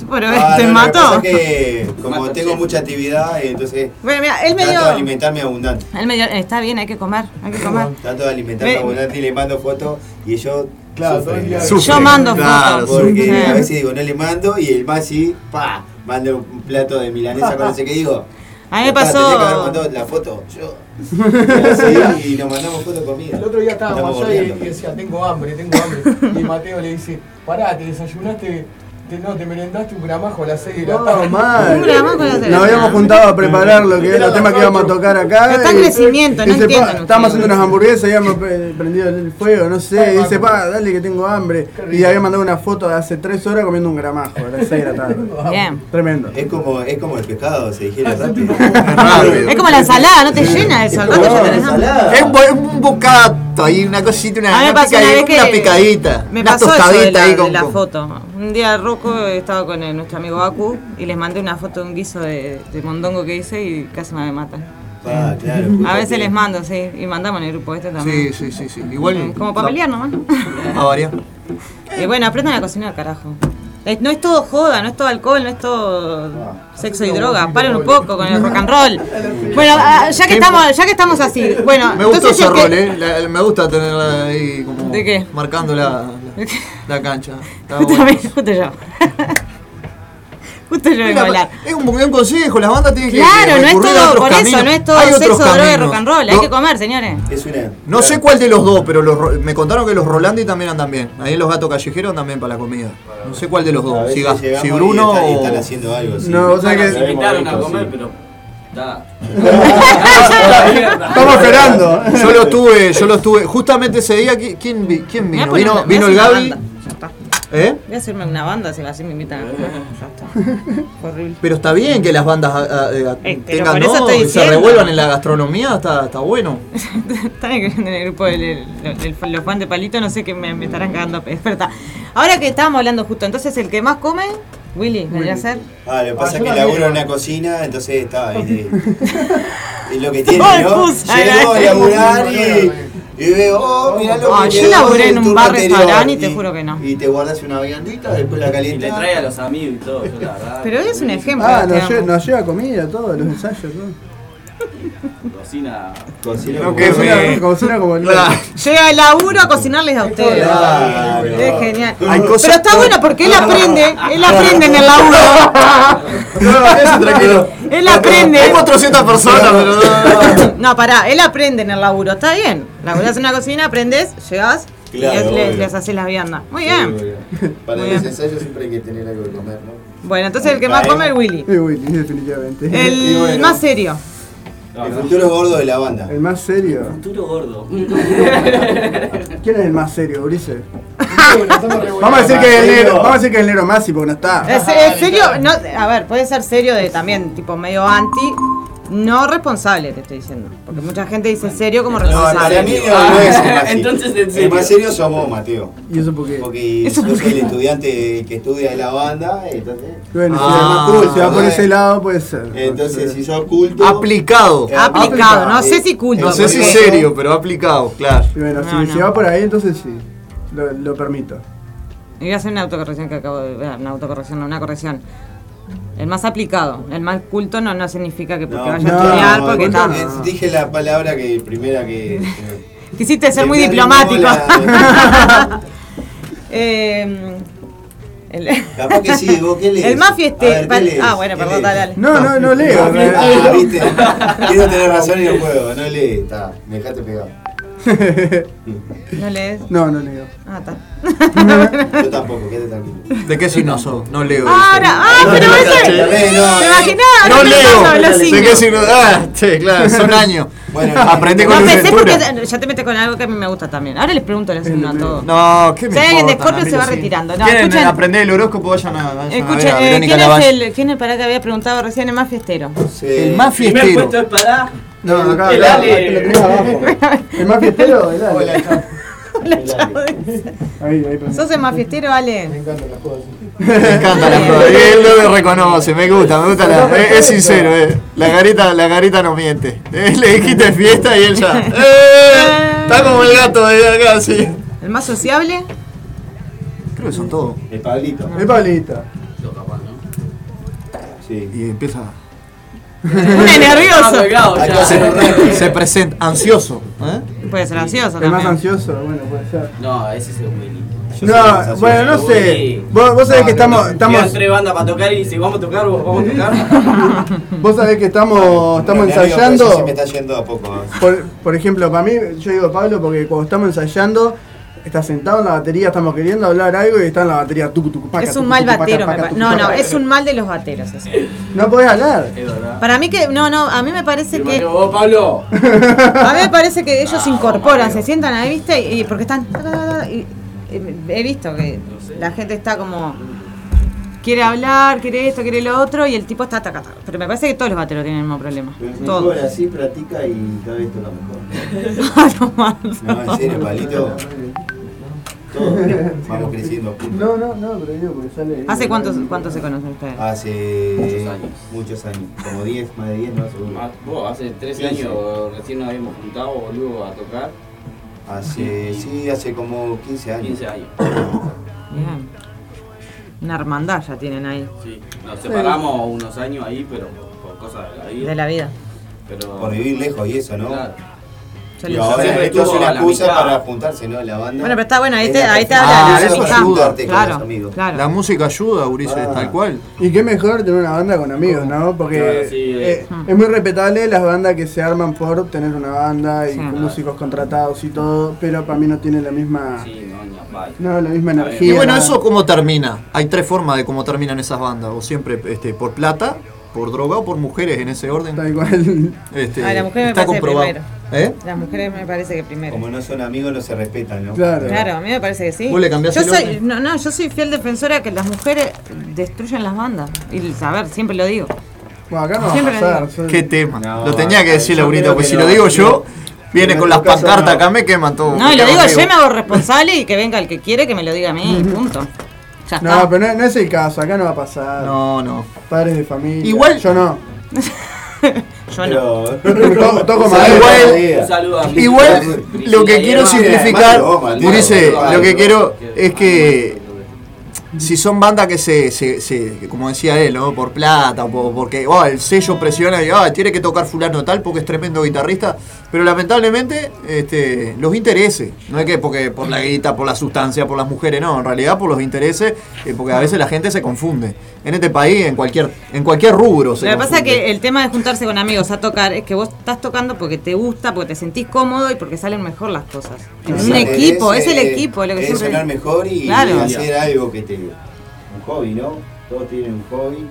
pero Ah, te no, mató que como tengo mucha actividad, entonces bueno mira él me trato dio de alimentarme abundante. él me dio está bien hay que comer hay que comer Trato de alimentarme Ve- abundante y le mando fotos y ellos Claro, día- Sufren, Yo mando claro, fotos. Porque Sí. a veces digo, no le mando y el Masi, pa, manda un plato de milanesa (laughs) con no sé qué digo. A mí me "Papá, pasó- tenés que haber mandado la foto yo. (laughs) Y nos mandamos fotos comida. El otro día estábamos allá y decía, tengo hambre, tengo hambre. Y Mateo le dice, pará, te desayunaste, te, no, te merendaste un gramajo a las 6 de la No, tarde. mal. Un gramajo con la Nos cerveza. habíamos juntado a preparar lo que es los temas que íbamos a tocar acá. Está en crecimiento, no dice, entienden "Pa, ustedes". Estábamos haciendo unas hamburguesas, habíamos pre- prendido el fuego, no sé. Y dice, pa, dale que tengo hambre. Y había mandado una foto de hace tres horas comiendo un gramajo a las 6 de la tarde. (laughs) bien Tremendo. Es como, es como el pescado, se digiere rápido. Rápido. Es como la ensalada, no te llena eso, al rato ya tenés hambre. Es un, bo- un bocato ahí, una cosita, A una, me una, picadita, me una pasó eso de tostadita la, ahí de con, la foto. Un día Rocco estaba con el- nuestro amigo Aku y les mandé una foto de un guiso de, de mondongo que hice y casi me matan. Pa, claro, A veces les mando, sí, y mandamos en el grupo este también. Sí, sí, sí, sí. Igual. Como para pelear nomás. (laughs) A variar. Y bueno, aprendan a cocinar, carajo. No es todo joda, no es todo alcohol, no es todo sexo y droga. Paren un poco con el rock and roll. (laughs) Bueno, ah, ya que estamos, ya que estamos así, bueno, Me gustó entonces ese que- rol, eh. Me gusta tenerla ahí como. ¿De qué? Marcando la, cancha. Está (laughs) Justo, bueno. justo yo. (laughs) Justo yo vengo a hablar. Es un buen consejo, las bandas tienen que. Claro, no es todo, otros por eso, caminos. no es todo Hay sexo, otros droga y caminos. rock and roll. Hay que comer, señores. Es una. No sé cuál de los dos, pero los, ro- me contaron que los Rolandi también andan bien. Ahí los gatos callejeros andan bien para la comida. No sé cuál de los dos. Si, y Bruno están, y o. están haciendo algo. sí. No, o sea que. invitaron a Sí. comer, pero. Está. (laughs) Estamos esperando. Yo lo tuve, yo lo tuve. Justamente ese día, ¿qui- ¿quién, vi- vino? Vino, una- vino me el Gaby. Ya está. ¿Eh? Voy a hacerme una banda si así me invitan a comer. Ya está. (laughs) Horrible. Pero está bien que las bandas ah, ah, eh, Eh, tengan ¿no? que se revuelvan en la gastronomía, está, está bueno. (laughs) Están en el grupo del- los fans de Palito, no sé qué me, me estarán cagando a pedo, pero está. Ahora que estábamos hablando justo, entonces el que más come, Willy, vendría a ser. Ah, lo que pasa Ah, es que también. laburo en una cocina, entonces está, ¿viste? (laughs) es lo que (laughs) tiene, ¿no? excusa, Llego a ¿eh? laburar y, y veo, oh, mirá lo Ah, que yo laburé en un bar restaurante y te juro que no. Y te guardas una viandita, después la Y le trae a los amigos y todo, yo la verdad. Pero es un ejemplo. Ah, nos lleva comida, todo, los ensayos, todo. Cocina. Cocina No, que Cocina, me- cocina como el Claro. Llega el laburo a cocinarles a ustedes. Claro. Es genial. Hay cosas- Pero está bueno porque él aprende, él aprende en el laburo. (laughs) No, eso tranquilo. Él aprende. Hay 400 personas, pero no. (laughs) No, pará, él aprende en el laburo, está bien. Laburás en una cocina, aprendes, llegás y Claro, les, les, les haces las viandas. Muy Sí, bien. Para Muy los bien. ensayos siempre hay que tener algo de comer, ¿no? Bueno, entonces el que más come es Willy. Sí, Willy, definitivamente. El (laughs) Y bueno. más serio. El futuro gordo de la banda. El más serio. (laughs) Futuro gordo. ¿Quién es el más serio, Ulises? (laughs) Vamos a decir que es el negro, vamos a decir que es el negro Masi porque no está. Es, es serio, no, a ver, puede ser serio de también, tipo medio anti, no responsable, te estoy diciendo. Porque mucha gente dice serio como No, para responsable. mí no, no es el (laughs) más Entonces, en serio. El más serio sos vos, Mateo. ¿Y eso por qué? Porque ¿Eso sos por qué? el estudiante que estudia de la banda, entonces... Bueno, si Ah, va- si va por ese lado puede ser. Entonces, si sos culto... Aplicado. eh, Aplicado, no sé eh, si culto. No sé si serio, pero aplicado, claro. Y bueno, No, si, no. si va por ahí, entonces sí. Lo, lo permito. Y voy a hacer una autocorrección que acabo de ver, una autocorrección, no, una corrección. El más aplicado, el más culto no, no significa que porque No, vaya no, a estudiar, porque está. Dije la palabra que primera que... (laughs) Quisiste ser que muy diplomático. la- (laughs) (laughs) Eh, el, Capaz que sí, vos qué lees. el más fiestero. Ah, bueno, ¿Qué perdón, dale, dale. No, no, no leo. Ah, viste. Quiero tener razón y no puedo. No lees, está. Me dejaste pegado. ¿No lees? No, no leo. Ah, está. Yo tampoco, quédate tranquilo. ¿De qué signo sos? No leo. Ahora, ah, No, pero no, ese. ¿Te no, imaginás? No me leo. ¿De signos. qué signo? Ah, sí, claro, son años. Bueno, (laughs) Aprendí con No pensé Ventura. porque ya te metes con algo que a mí me gusta también. Ahora les pregunto los signos a todos. No, ¿qué me Si alguien de Scorpio se va retirando. No, ¿Quieren escuchen- aprender el horóscopo? Vayan a, vayan a ver Escuchen, a eh, Verónica ¿quién es el, quién es para que había preguntado recién el más fiestero? El más fiestero. puesto es para. No, acá, El acá, Ale. lo tenés abajo. (laughs) El más fiestero, el Ale. Hola, chao. Hola. Ahí, ahí. ¿Sos el más fiestero, Ale? Me encanta la prueba. Y él no me reconoce, me gusta, me gusta la. Es, es sincero, eh. La carita, la carita no miente. Eh, le dijiste fiesta y él ya. (laughs) ¡Eh! Está como el gato de acá, sí. ¿El más sociable? Creo que son todos. El Pablito. El Pablito. Lo capaz, ¿no? Sí. Y empieza. Una nervioso. Ah, un ranking. (laughs) Se presenta ansioso. ¿eh? Puede ser ansioso El más también. ansioso, bueno, puede ser. No, ese es el Willy. Yo más No, bueno, no sé. Willy. Vos, vos sabés No, que estamos, no. estamos, tres bandas para tocar y dice, vamos a tocar, vos vamos a tocar. (laughs) vos sabés que estamos, estamos amigo, pero eso ensayando. se me está yendo a poco. ¿eh? Por, por ejemplo, para mí, yo digo Pablo porque cuando estamos ensayando, está sentado en la batería, estamos queriendo hablar algo y está en la batería tucu, tucu, paca, Es un tucu, mal tucu, paca, batero. me paca, pa- tucu, No, no, paca. es un mal de los bateros. eso. No podés hablar. Es verdad. Para mí que, no, no, a mí me parece que, vos, Pablo. (laughs) a mí me parece que ellos se Ah, incorporan, Mario. se sientan ahí, viste, y porque están, y- y he visto que la gente está como, quiere hablar, quiere esto, quiere lo otro, y el tipo está taca, taca. Pero me parece que todos los bateros tienen el mismo problema. Todos. mejor así, practica y cada vez toca mejor. (laughs) Ah, no más. No, en serio, Palito. (laughs) Todos (laughs) vamos creciendo juntos. No, no, no, pero digo porque sale. ¿Hace cuánto, cuánto se conocen ustedes? Hace Muchos años. muchos años, como 10, más de 10, no seguro. Más- Vos, hace 13 15. años recién nos habíamos juntado, boludo, a tocar. Hace, sí, hace como 15 años. 15 años. Bien. Una hermandad ya tienen ahí, Sí. Nos separamos unos años ahí, pero por, por cosas de la vida. de la vida. Pero, Por vivir lejos y eso, ¿no? Claro. Yo Y les- ahora Siempre esto es una excusa para juntarse, ¿no? La banda. Bueno, pero está bueno, ahí te, ahí te habla Ah, de eso ayuda. Claro, amigos. claro. La música ayuda, Ulises, Ah. tal cual. Y qué mejor tener una banda con amigos, ¿no? Porque Claro, sí, eh, eh. es muy respetable las bandas que se arman por tener una banda y Sí. con músicos contratados y todo, pero para mí no tiene la misma, Sí, no, la misma energía. Y bueno. ¿eso cómo termina? Hay tres formas de cómo terminan esas bandas. O siempre este, por plata, por droga o por mujeres en ese orden. Tal cual. Este, Ah, la mujer me está parece comprobado. primero. ¿Eh? Las mujeres me parece que primero. Como no son amigos, no se respetan, ¿no? Claro. Claro, a mí me parece que sí. ¿Vos le cambiás yo el soy, orden? no, no, yo soy fiel defensora que las mujeres destruyen las bandas. Y a ver, siempre lo digo. Bueno, acá no va a Siempre lo pasar. soy- ¿Qué tema? No, lo tenía que decir Laurita, porque que si lo digo yo Viene con las pancartas acá, me queman todo. No, y lo digo yo, me hago responsable y que venga el que quiere que me lo diga a mí, punto. Ya está. No, pero no, no es el caso, acá no va a pasar. No, no. Padres de familia. Igual- Yo no. (laughs) Yo no. To- Toco O sea, madera. igual- Un saludo a mi Igual lo que quiero simplificar, Matías. lo que quiero es que si son bandas que se, se, se- como decía él, ¿no? Por plata, o por- porque oh, el sello presiona y tiene que tocar fulano tal porque es tremendo guitarrista, pero lamentablemente este, los intereses, no es que porque por la guita, por la sustancia, por las mujeres, no, en realidad por los intereses, eh, porque a veces la gente se confunde. En este país, en cualquier, en cualquier rubro se Lo que pasa es que el tema de juntarse con amigos a tocar es que vos estás tocando porque te gusta, porque te sentís cómodo y porque salen mejor las cosas. En un equipo, es, el equipo, es lo que es siempre sonar mejor y, Claro. y hacer algo que te. Un hobby, ¿no? Todos tienen un hobby.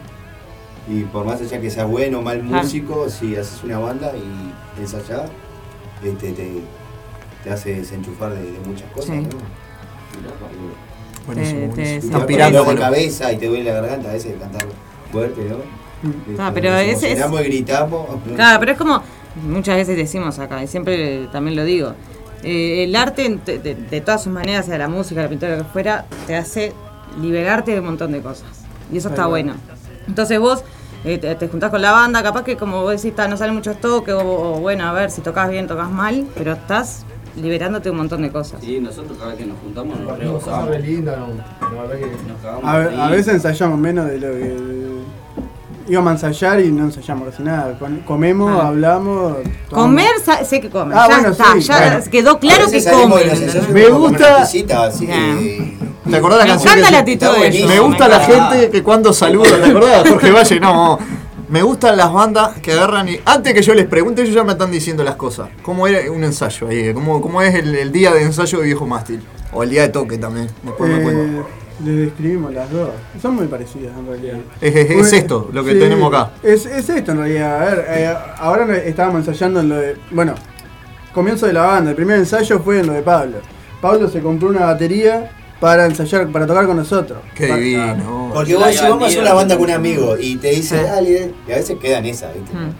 Y por más allá que sea bueno o mal Claro. músico, si haces una banda y ensayás, este, te, te hace desenchufar de, de muchas cosas, Sí. ¿no? Buenísimo, Te- buenísimo. lo- cabeza y te duele la garganta a veces de cantar fuerte, ¿no? Ah, Este, pero nos ese es- emocionamos y gritamos. Claro, pero es como muchas veces decimos acá, y siempre también lo digo. eh, el arte, de, de- de todas sus maneras, sea la música, la pintura, lo que fuera, te hace liberarte de un montón de cosas. Y eso está bueno. Entonces vos eh, te, te juntás con la banda, capaz que como vos decís, "Ta, no salen muchos toques, o, o bueno, a ver si tocas bien, tocas mal, pero estás liberándote de un montón de cosas. Sí, nosotros cada vez que nos juntamos nos Cosas regozamos. re lindas, no. La verdad que Nos cagamos A, veces ensayamos menos de lo que. Íbamos a ensayar y no ensayamos casi nada. Comemos, Ah. hablamos. tomamos. Comer, sé que comes, Ah, ya bueno, está, sí, ya bueno. quedó claro que comen. ensayos Me gusta- ¿Te acordás la Me canción? encanta que- la actitud está de buenísimo. Me gusta la gente que cuando saluda, ¿te acordás? Jorge Valle, no. Me gustan las bandas que agarran y. Antes que yo les pregunte, ellos ya me están diciendo las cosas. ¿Cómo era un ensayo ahí? ¿Cómo, cómo es el, el día de ensayo de Viejo Mástil? O el día de toque también. Después me cuento. Les describimos las dos. Son muy parecidas en realidad. Es, es- es esto lo que sí, tenemos acá. Es, es esto en realidad. A ver, eh, ahora estábamos ensayando en lo de. Bueno, comienzo de la banda. El primer ensayo fue en lo de Pablo. Pablo se compró una batería para ensayar, para tocar con nosotros. Qué divino. Porque La vos si vos vas a una banda con un amigo y te dice, Ah. dale, y a veces quedan esas, ¿viste? Mm.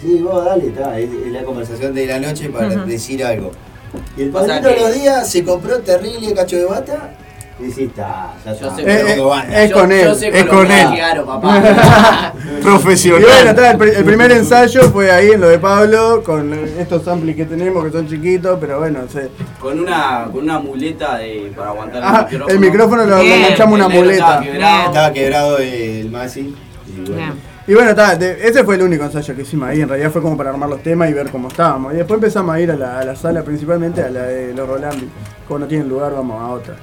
Sí, vos dale, está, es, es la conversación de la noche para decir algo. Y el O sea Pablito que- los días se compró terrible cacho de bata y decís, está, ya Yo está. sé Eh, eh, banda". es Yo- con él. Yo sé es con él. Claro, papá. (laughs) Y Profesional. bueno, está, el, pri- el primer ensayo fue ahí en lo de Pablo, con estos amplis que tenemos que son chiquitos, pero bueno, se- Con una, con una muleta de, para aguantar Ah, el micrófono. el micrófono lo, enganchamos una muleta. estaba quebrado. Estaba quebrado el Masi. Y bueno. Bien. Y bueno, está, de- ese fue el único ensayo que hicimos ahí. En realidad fue como para armar los temas y ver cómo estábamos. Y después empezamos a ir a la, a la sala, principalmente a la de los Rolandi. Como no tienen lugar, vamos a otra.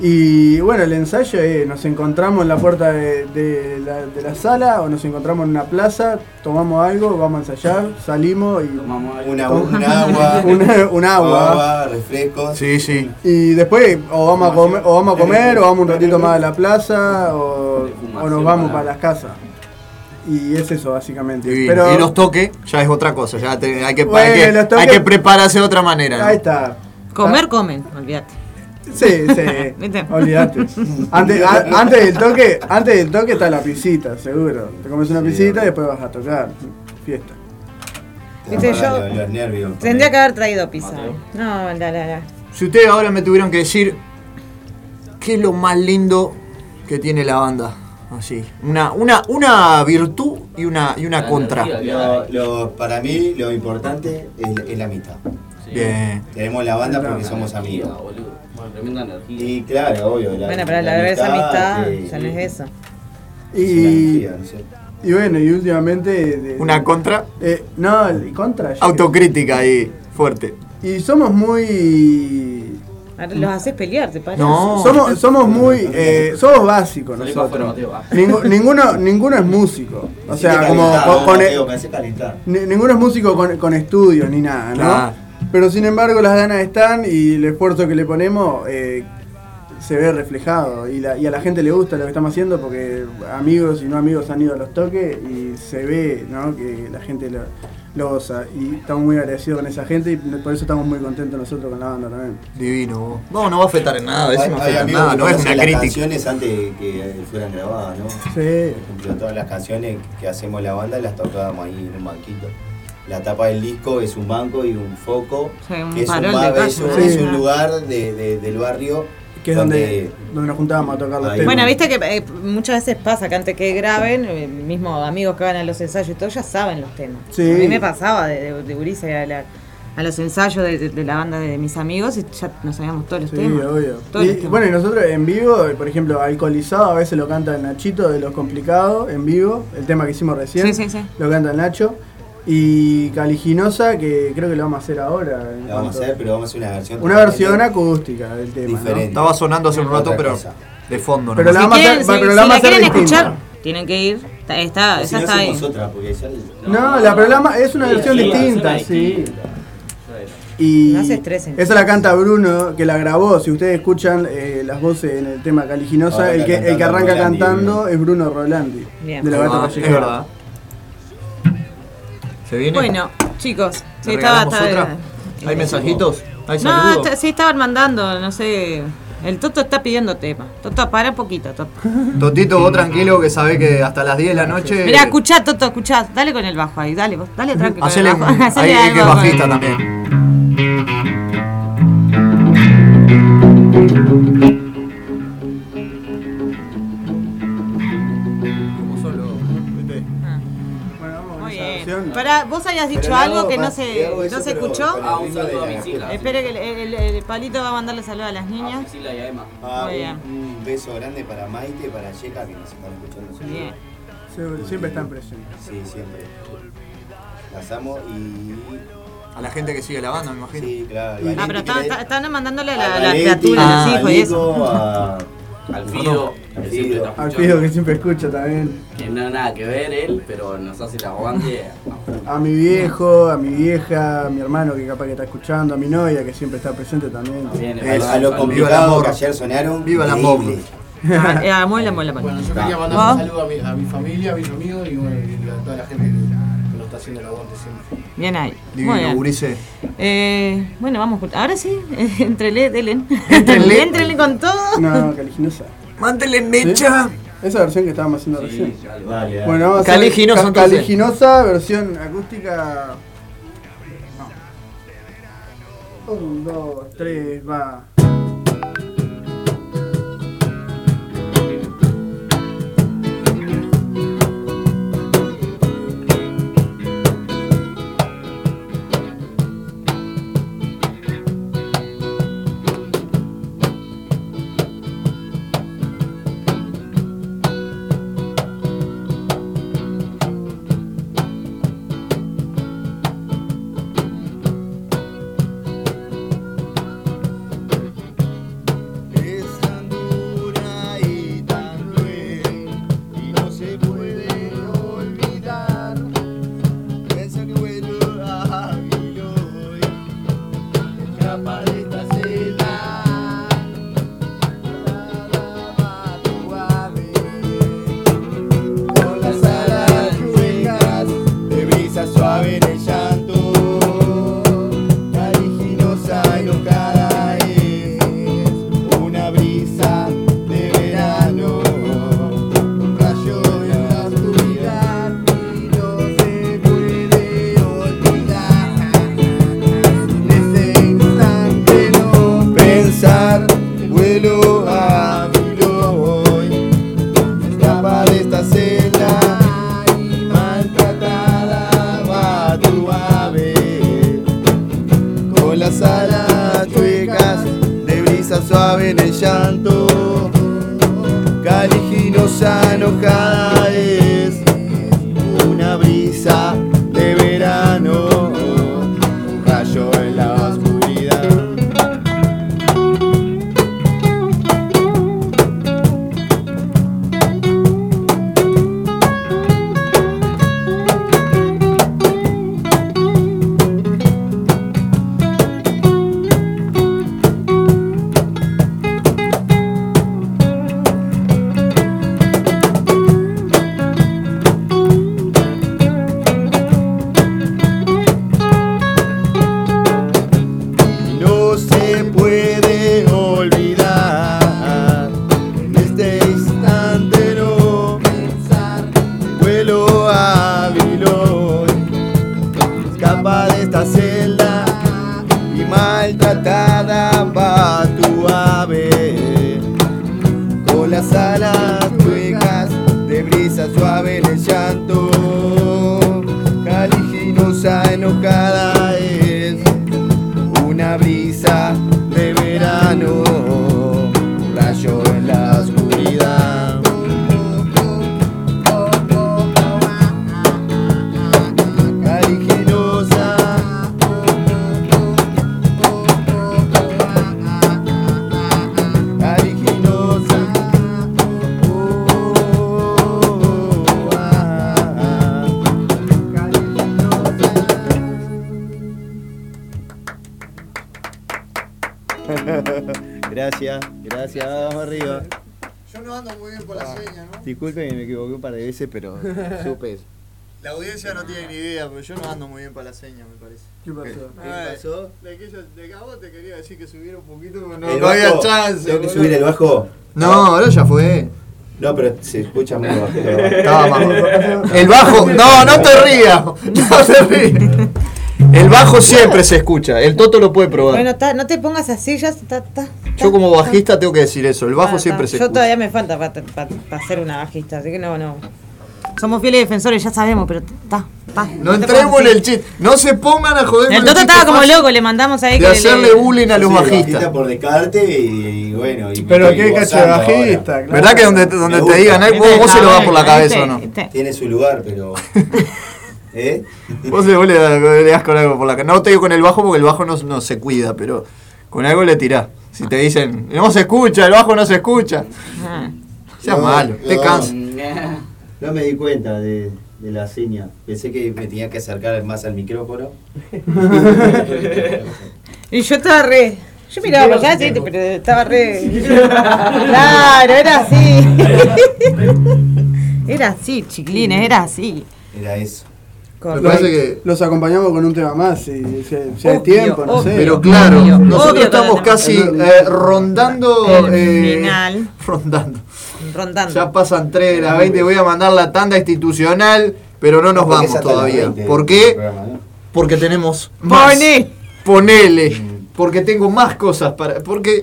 Y bueno, el ensayo eh, nos encontramos en la puerta de, de la, de la sala o nos encontramos en una plaza, tomamos algo, vamos a ensayar, salimos y Tomamos algo. Una, (laughs) (laughs) un agua, un, un agua. refrescos. Sí, sí. Y después o vamos a comer, o vamos a comer, o vamos un ratito más a la plaza, o, o nos vamos para las casas. Y es eso básicamente. Divino. Pero y los toques ya es otra cosa. Ya te- hay, que, Bueno, hay, que, los toques- hay que prepararse de otra manera. ¿no? ahí está. Comer, comen, olvídate. Sí, sí. (laughs) ¿Viste? Olvídate. Antes, a- (laughs) antes del toque, antes del toque está la pisita, seguro. Te comes una pisita y después vas a tocar. Fiesta. Te Viste, yo- nervios. Tendría que haber traído pizza. No, la, la, la. Si ustedes ahora me tuvieran que decir qué es lo más lindo que tiene la banda, así, una, una, una virtud y una, y una contra. Lo- lo- para mí lo importante es, es la amistad. Sí. Bien. Tenemos la banda porque somos amigos. Bueno, tremenda energía. Y claro, obvio. La, Bueno, pero la verdad esa amistad que- ya no es eso. es Y, energía, no sé. y bueno, y últimamente. de- Una contra eh, no, contra. autocrítica ahí, fuerte. Y somos muy. Los haces pelear, ¿te parece? No. Somos, somos muy. eh, somos básicos nosotros. ninguno, ninguno es músico. O sea, como calentar, con, con- Mateo, me hace calentar. ni- ninguno es músico con, con estudios ni nada, ¿no? Pero sin embargo las ganas están y el esfuerzo que le ponemos eh, se ve reflejado y, la- y a la gente le gusta lo que estamos haciendo porque amigos y no amigos han ido a los toques y se ve ¿no? que la gente lo, lo goza y estamos muy agradecidos con esa gente y por eso estamos muy contentos nosotros con la banda también. Divino. No, no va a afectar en nada, eso no hay afecta en nada, no es una las crítica. canciones antes de que fueran grabadas, ¿no? Sí. Por ejemplo, todas las canciones que hacemos la banda las tocábamos ahí en un banquito. La tapa del disco es un banco y un foco, Sí, un que es un, farol bar- de es calle. un- es Sí. un lugar de- de- del barrio Que es donde, donde nos juntábamos a tocar los temas. Bueno, viste que eh, muchas veces pasa que antes que graben, eh, mismo amigos que van a los ensayos y todo, ya saben los temas. Sí. A mí me pasaba de, de, a, la- a los ensayos de, de- de la banda de, mis amigos y ya nos sabíamos todos los Sí, temas. obvio. Todos Y, los temas. bueno, y nosotros en vivo, por ejemplo, Alcoholizado a veces lo canta Nachito de Los Complicados en vivo, el tema que hicimos recién. Sí, sí, sí. Lo canta Nacho. Y Caliginosa, que creo que lo vamos a hacer ahora. La vamos a hacer, pero vamos a hacer una versión. Una versión acústica del tema. Estaba sonando hace un rato, pero cosa. de fondo. Pero la vamos a hacer, si- pero si la vamos a la hacer quieren distinta. escuchar, tienen que ir. Está, está, si esa no está ahí. otra, ya No, la programa es una Sí, versión sí, distinta, una sí. distinta. Y No esa la canta Bruno, que la grabó. Si ustedes escuchan eh, las voces en el tema Caliginosa, el que, el que arranca Rolandi, cantando Bruno. es Bruno Rolandi. Bien. De la Es Gata verdad, es verdad. ¿Se viene? Bueno, chicos, sí, ¿Le estaba. otra? ¿Hay mensajitos? ¿Hay No, está- sí estaban mandando, no sé. El Toto está pidiendo tema. Toto, para un poquito, Toto. Totito, vos tranquilo que sabés que hasta las 10 de la noche. Mirá, escuchá, Toto, escuchá. Dale con el bajo ahí, dale, vos, dale tranquilo. Hacele, bajo. (laughs) Hacele ahí hay algo que bajista también. Pará, vos habías dicho algo que no se, no se escuchó. Ah, un saludo a mis hijas. Espere que el, el- el palito va a mandarle saludos a las niñas. Priscila y a Emma. Ah, Muy bien. un, beso grande para Maite, para Yeka, que nos están escuchando. Bien. Sie- Siempre están presentes. Sí, siempre. Las amo y. A la gente que sigue la banda, me imagino. Sí, claro. Ah, pero están, mandándole a la, a criatura, a los hijos y eso. Al Fido, Al que siempre está Al. Fido que siempre escucha también. Que no nada que ver él, pero nos hace el aguante. A mi viejo, a mi vieja, a mi hermano que capaz que está escuchando, a mi novia que siempre está presente también. También, Es, a lo complicado que ayer sonaron. Viva amor. increíble. Ah, eh, mola, mola, mola. Bueno, yo quería mandar un saludo a mi, a mi familia, a mis amigos y, bueno, y a toda la gente que, haciendo el aguante siempre. Bien ahí. Muy Divino, bien. Gurice. Eh, bueno, vamos. con- Ahora sí, (laughs) entrele, delen. Éntrenle. Éntrenle (laughs) con todo. No, Caliginosa. Mándele ¿Sí? mecha. Esa versión que estábamos haciendo recién. Dale, dale. Bueno, vamos a hacer Caliginosa. Caliginosa, versión acústica. No. Un, dos, tres, va. Veces, pero (laughs) supe eso. La audiencia no tiene ni idea, pero yo no ando muy bien para la seña, me parece. ¿Qué pasó? ¿Qué pasó? De que, yo, de que a vos te quería decir que subiera un poquito, pero ¿El no, no había bajo? chance. ¿Tengo que subir el bajo? No, ahora ya fue. No, pero se escucha muy bajo. (laughs) Estaba más- El bajo, (laughs) no, no te rías. No te rías. El bajo siempre se escucha. El Toto lo puede probar. Bueno, ta- no te pongas así, ya está. está- Yo como bajista tengo que decir eso. El bajo ta- siempre ta. se Yo escucha. todavía me falta para ser una bajista, así que no, no. Somos fieles defensores, ya sabemos, pero está. No entremos en el chiste. No se pongan a joder El Toto estaba como loco, le mandamos ahí De que hacerle le- bullying a los bajistas. bajista por descarte y, y bueno. Y Pero qué cacho bajista, claro. ¿Verdad que donde, donde te digan, "Ay, vos, vos se lo das por la cabeza o no? Tiene su lugar, pero. (laughs) ¿Eh? Vos le, vos le das- le das con algo por la cabeza. No te digo con el bajo porque el bajo no, no se cuida, pero con algo le tirás. Si te dicen, no se escucha, el bajo no se escucha. Ah. Sea No, malo, te no. cansa. No me di cuenta de, de la seña. Pensé que me tenía que acercar más al micrófono. (laughs) Y yo estaba re. Yo miraba para allá, sí, pero estaba re. Claro, era así. (laughs) Era así, chiquilines, era así. Era eso. Con- Los, los acompañamos con un tema más, si, si, si hay tiempo, no sé. Pero claro, obvio, nosotros obvio, estamos casi eh, rondando. El eh, final. (laughs) Rondando. Rondando. Ya pasan 3 de las 20. Voy a mandar la tanda institucional, pero no nos vamos todavía. 20 ¿Por qué? ¿no? Porque tenemos más. Ponele. Porque tengo más cosas para. Porque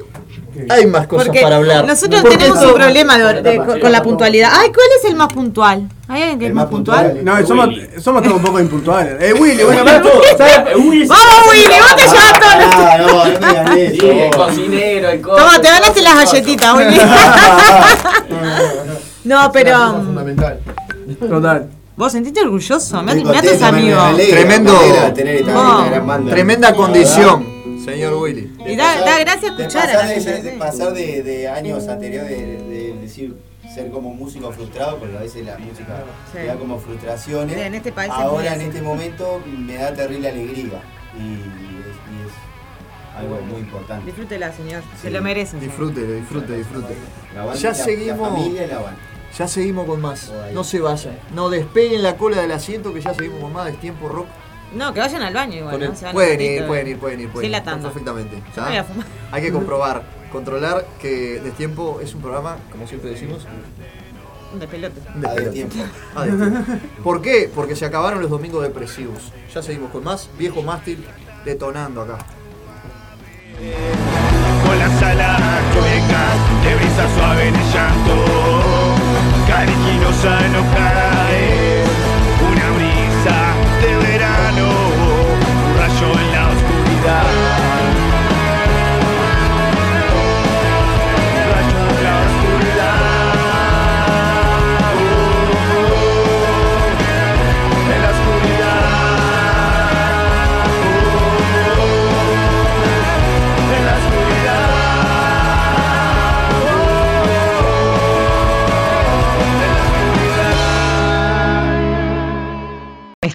hay más cosas Porque para hablar. nosotros Porque tenemos esto- un problema de- de- con, con la puntualidad. Ay, ¿cuál es el más puntual? ¿Hay alguien que es más puntual? No, somos, somos todos un poco impuntuales. Eh, Willy, bueno, para todo. ¿sabes? ¡Vamos, Willy! ¡Vos te llevas todo! Ah, no, no me gané eso. Sí, el cocinero, el coso. Toma, te ganaste las galletitas, Willy. no, pero. um, Fundamental. Total. ¿Vos sentiste orgulloso? Me, me haces amigo. Tremendo. Oh. Tremenda condición, señor Willy. Y da, da gracia De escuchar a pasar, la de, gente. de pasar de, de años anteriores de, de decir ser como músico frustrado, porque a veces la música Sí. te da como frustraciones. Sí, en este país Ahora en este momento me da terrible alegría y, es, y es algo muy importante. Disfrútela, señor. Se lo merece. señor. Disfrute, disfrute. La Ya la- seguimos. La familia y la banda. Ya seguimos con más. No se vayan. No despeguen la cola del asiento que ya seguimos con más. Es tiempo rock. No, que vayan al baño igual. Con el- ¿no? Se van un pueden, ir, pueden ir, pueden ir, pueden ir. la Están tanda. Perfectamente. Hay que (laughs) comprobar, controlar que Destiempo es un programa, como siempre decimos, de pelota. destiempo. A destiempo. ¿Por qué? Porque se acabaron los domingos depresivos. Ya seguimos con más. Viejo mástil detonando acá. con las alas chuecas de brisa suave en el llanto. Es una brisa de verano, un rayo en la oscuridad.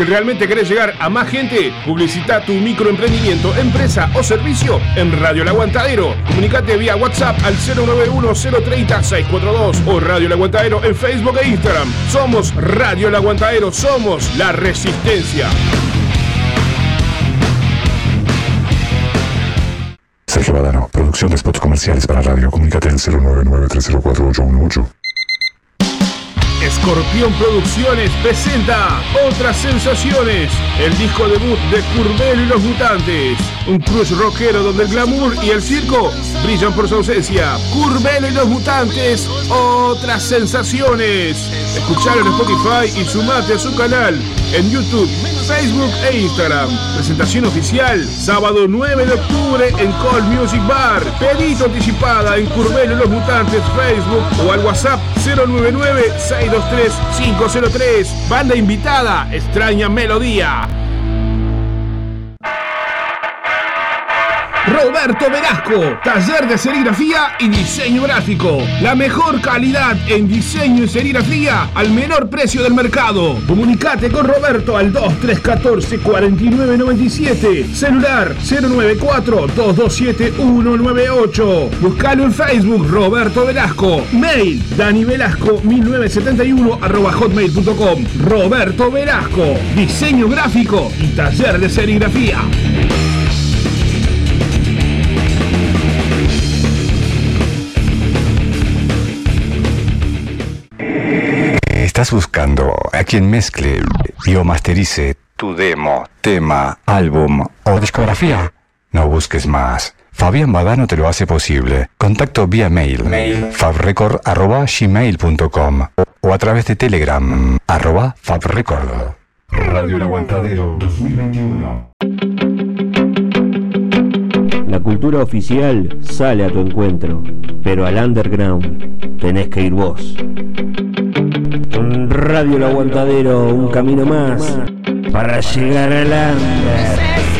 Si realmente querés llegar a más gente, publicita tu microemprendimiento, empresa o servicio en Radio El Aguantadero. Comunicate vía WhatsApp al 091-030-642 o Radio El Aguantadero en Facebook e Instagram. Somos Radio El Aguantadero, somos la resistencia. Sergio Badano. Producción de spots comerciales para radio. Comunícate al 099-304-818. Escorpión Producciones presenta Otras Sensaciones, el disco debut de Curbelo y los Mutantes. Un crush rockero donde el glamour y el circo brillan por su ausencia. Curbelo y los Mutantes, Otras Sensaciones. Escuchalo en Spotify y sumate a su canal en YouTube, Facebook e Instagram. Presentación oficial, sábado 9 de octubre en Call Music Bar. Pedito anticipada en Curbelo y los Mutantes Facebook o al WhatsApp 099-623-503. Banda invitada, extraña melodía. Roberto Velasco, taller de serigrafía y diseño gráfico. La mejor calidad en diseño y serigrafía al menor precio del mercado. Comunicate con Roberto al 2314-4997. Celular 094-227-198. Buscalo en Facebook Roberto Velasco. Mail Dani Velasco 1971 arroba hotmail.com. Roberto Velasco, diseño gráfico y taller de serigrafía. ¿Estás buscando a quien mezcle y o masterice tu demo, tema, álbum o discografía? No busques más. Fabián Badano te lo hace posible. Contacto vía mail, fabrecord.gmail.com o a través de Telegram, arroba fabrecord. Radio El Aguantadero 2021. La cultura oficial sale a tu encuentro, pero al underground tenés que ir vos. Radio El Aguantadero, un camino más para llegar al under.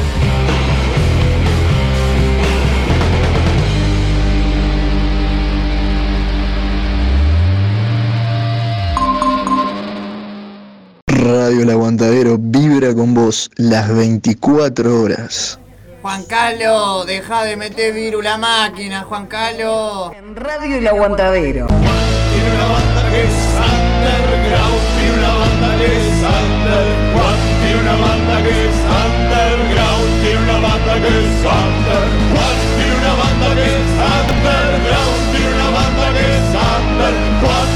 Radio El Aguantadero vibra con vos las 24 horas. Juan Carlos, deja de meter virus la máquina, Juan Carlos. En Radio El Aguantadero. Tiene una banda que es underground, tiene una banda que es underground, tiene una banda que es underground, tiene una banda que es underground, tiene una banda que es underground, tiene una banda que es underground,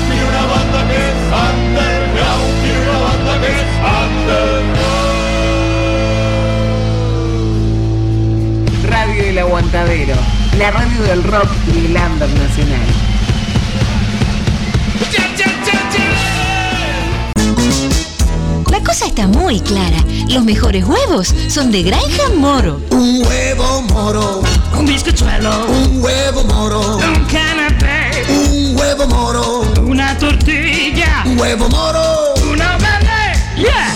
Aguantadero. La radio del rock y el under nacional. La cosa está muy clara. Los mejores huevos son de Granja Moro. Un huevo moro. Un bizcochuelo. Un huevo moro. Un canapé. Un huevo moro. Una tortilla. Un huevo moro. Una verde. Yeah.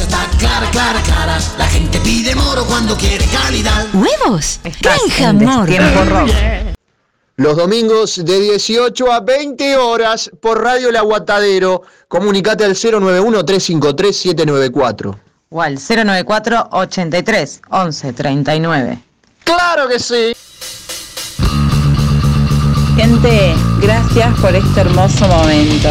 Cosa está clara, clara, clara. La gente pide moro cuando quiere calidad. ¿Huevos? Granja Moro. Los domingos de 18 a 20 horas por Radio El Aguantadero. Comunicate al 091-353-794. O al 094 83 11 39. ¡Claro que sí! Gente, gracias por este hermoso momento.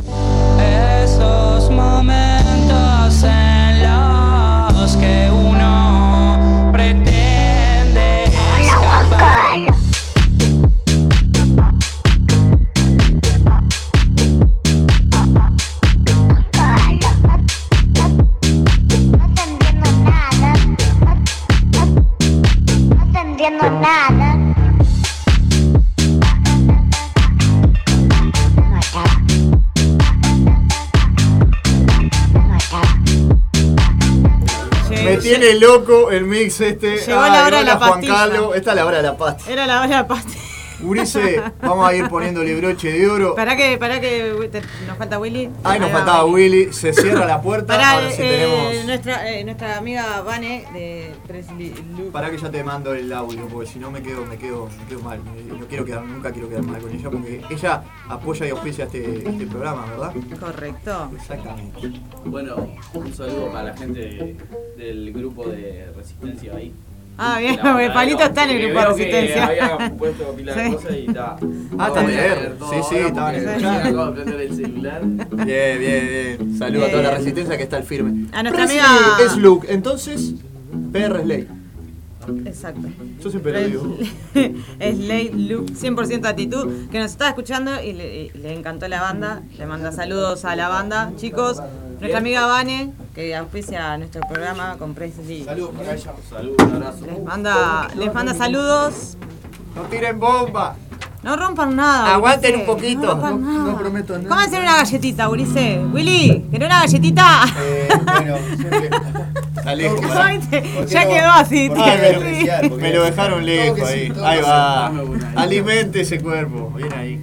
Tiene loco el mix este. Llegó la hora de la Juan. Carlos. Esta es la hora de la pasta. Era la hora de la pasta. Urice, vamos a ir poniéndole broche de oro. Para que, para que falta Willy. Ay, nos faltaba Willy. Se cierra la puerta. Pará, Ahora sí eh, tenemos. nuestra, eh, nuestra amiga Vane de Presley Para que ya te mando el audio, porque si no me quedo, me quedo, me quedo mal. No quiero quedar, nunca quiero quedar mal con ella, porque ella apoya y auspicia este, este programa, ¿verdad? Correcto. Exactamente. Bueno, un saludo para la gente de- del grupo de resistencia ahí. Ah, bien, La porque (laughs) Palito está en el grupo de resistencia. Había puesto pila (laughs) de Sí. cosas y está. Ah, está bien. Sí, sí, estaban escuchando. De prender el celular. Bien, bien, bien. Saludo a toda la resistencia que está al firme. A nuestra Presley amiga- Es Luke, entonces, PR es ley. Exacto. Yo siempre lo digo. (laughs) Es Late Luke, 100% actitud, que nos está escuchando y le, y le encantó la banda. Le manda saludos a la banda. Chicos, nuestra amiga Vane, que auspicia nuestro programa con Presley. Saludos para ella. Saludos, un abrazo. Les manda, les manda saludos. No tiren bomba. No rompan nada. Aguanten un poquito. No rompan No- nada. no prometo nada. ¿Cómo hacer una galletita, Ulises? Willy, ¿querés una galletita? Eh, (laughs) bueno, siempre. Está lejos. ¿Por qué pará. no? Ya quedó así, ¿Por tío. me lo- Sí. Me lo dejaron lejos ahí. Ahí va. Alimente ese cuerpo. Bien ahí.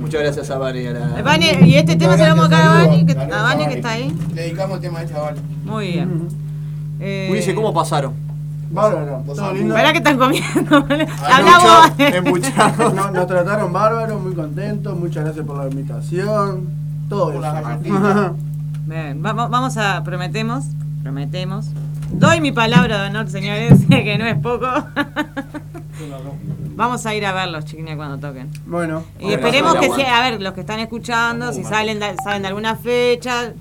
Muchas gracias a Vane y a la. Vane, y este tema se lo vamos a dar a Vane, que, a Vane que está ahí. Le dedicamos el tema de chaval. Muy bien. Eh, Ulises, ¿cómo pasaron? Bárbaro. Todo lindo. Pará que están comiendo. Habla Embuchado, vos. (laughs) embuchado. No, nos trataron bárbaro, muy contentos. Muchas gracias por la invitación. Todo eso. (laughs) Bien, vamos, vamos a. Prometemos. Prometemos. Doy mi palabra de honor, señores, (laughs) que no es poco. Vamos a ir a verlos, chiquines, cuando toquen. Bueno. Y esperemos que sea, a ver, los que están escuchando, si salen saben de alguna fecha,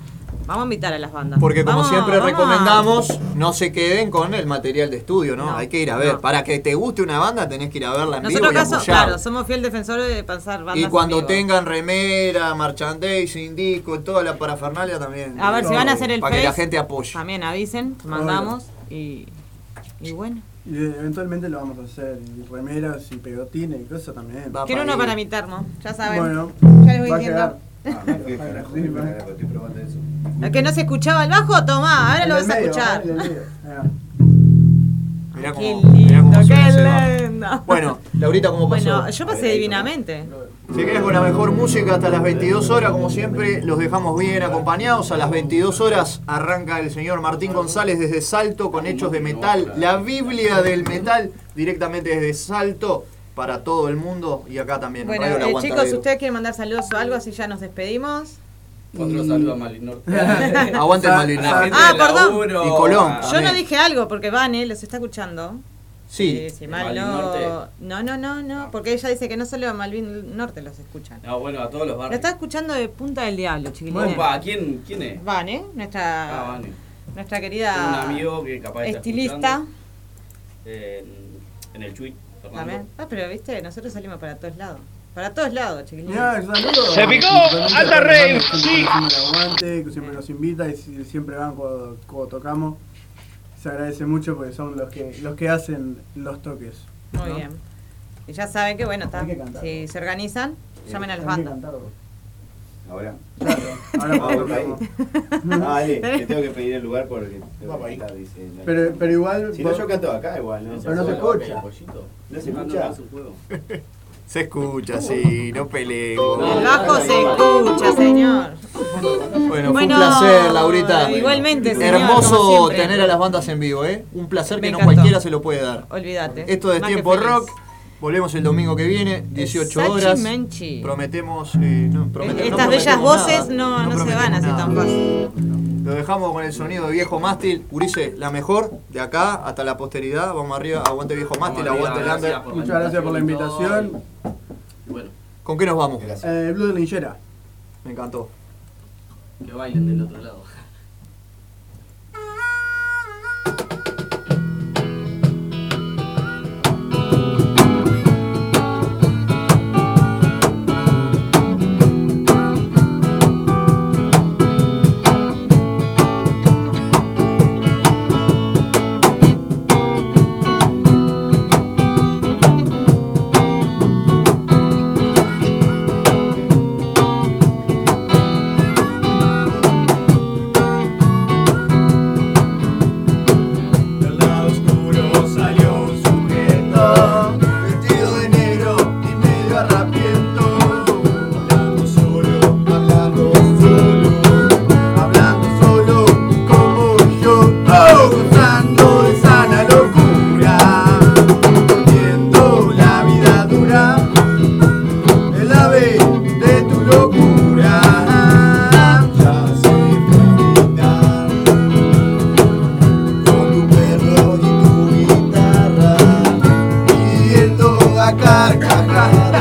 vamos a invitar a las bandas. Porque como Vamos- siempre vamos a- recomendamos, no se queden con el material de estudio, ¿no? No, Hay que ir a ver. no. Para que te guste una banda tenés que ir a verla en Nosotros vivo y acá so- apoyar. claro, somos fiel defensores de pasar bandas Y cuando en vivo. tengan remera, merchandising, disco, toda la parafernalia también. A ver, si van a hacer el Para que la gente apoye. También avisen, mandamos y, y bueno. Y eventualmente lo vamos a hacer. Y remeras y pegotines y cosas también. Quiero uno para mi termo, ya saben. Bueno, ya les voy va a diciendo. quedar. El que no se escuchaba el bajo, tomá, ahora lo vas a escuchar. Ah. Mirá cómo, mirá cómo lindo, suena ese qué lindo. Bueno, Laurita, ¿cómo pasó? Bueno, yo pasé divinamente. Si quieres con la mejor música hasta las 22 horas, como siempre, los dejamos bien acompañados. A las 22 horas arranca el señor Martín González desde Salto con Hechos de Metal, la Biblia del metal, directamente desde Salto para todo el mundo y acá también. en Bueno, eh, chicos, si ustedes quieren mandar saludos o algo, así ya nos despedimos. Otro Y- saludo a Malinor. (laughs) (laughs) Aguante el Malin La gente Ah, perdón. Y Colón. a- Yo no dije algo porque Vane los está escuchando. Sí. Eh, si mal Malvin no, Norte. no, no, no, no, porque ella dice que no solo a Malvin Norte los escuchan. No, bueno, a todos los Lo barrios. está escuchando de Punta del Diablo, chiquilines. Opa, ¿quién, ¿quién es? Vane, nuestra, Ah, Vane. nuestra querida un amigo que capaz está estilista. escuchando, En, en el Chuy, También. Ah, pero viste, nosotros salimos para todos lados. Para todos lados, saludos. Se picó, alta que sí. aguante, que siempre nos invita y si- siempre van cuando, cuando tocamos. Se agradece mucho porque son los que los que hacen los toques. Muy ¿no? bien. Y ya saben que, bueno, está, si se organizan, llamen a las bandas. Ahora. Claro, ahora (laughs) Vamos. Ah, dale, (laughs) te tengo que pedir el lugar porque tengo que cantar, dice. Pero, pero igual. Si no, vos- yo canto acá igual, ¿no? Pero no se escucha. Se escucha. (laughs) Se escucha, sí, no peleemos. El bajo se escucha, señor. Bueno, bueno, un placer, Laurita. Igualmente, señor, Hermoso tener a las bandas en vivo, ¿eh? Un placer que no cualquiera se lo puede dar. Olvídate. Esto es Tiempo Rock. Volvemos el domingo que viene, 18 horas. Menchi. Prometemos, eh, prometemos. Estas bellas voces no, no, se van así tan fácil. Lo dejamos con el sonido de viejo mástil. Urice, la mejor de acá hasta la posteridad. Vamos arriba, aguante viejo mástil, aguante gracias el under. Muchas gracias por la invitación. Bueno. ¿Con qué nos vamos? Eh, Blue de Linchera. Me encantó. Que bailen del otro lado. kakar kakar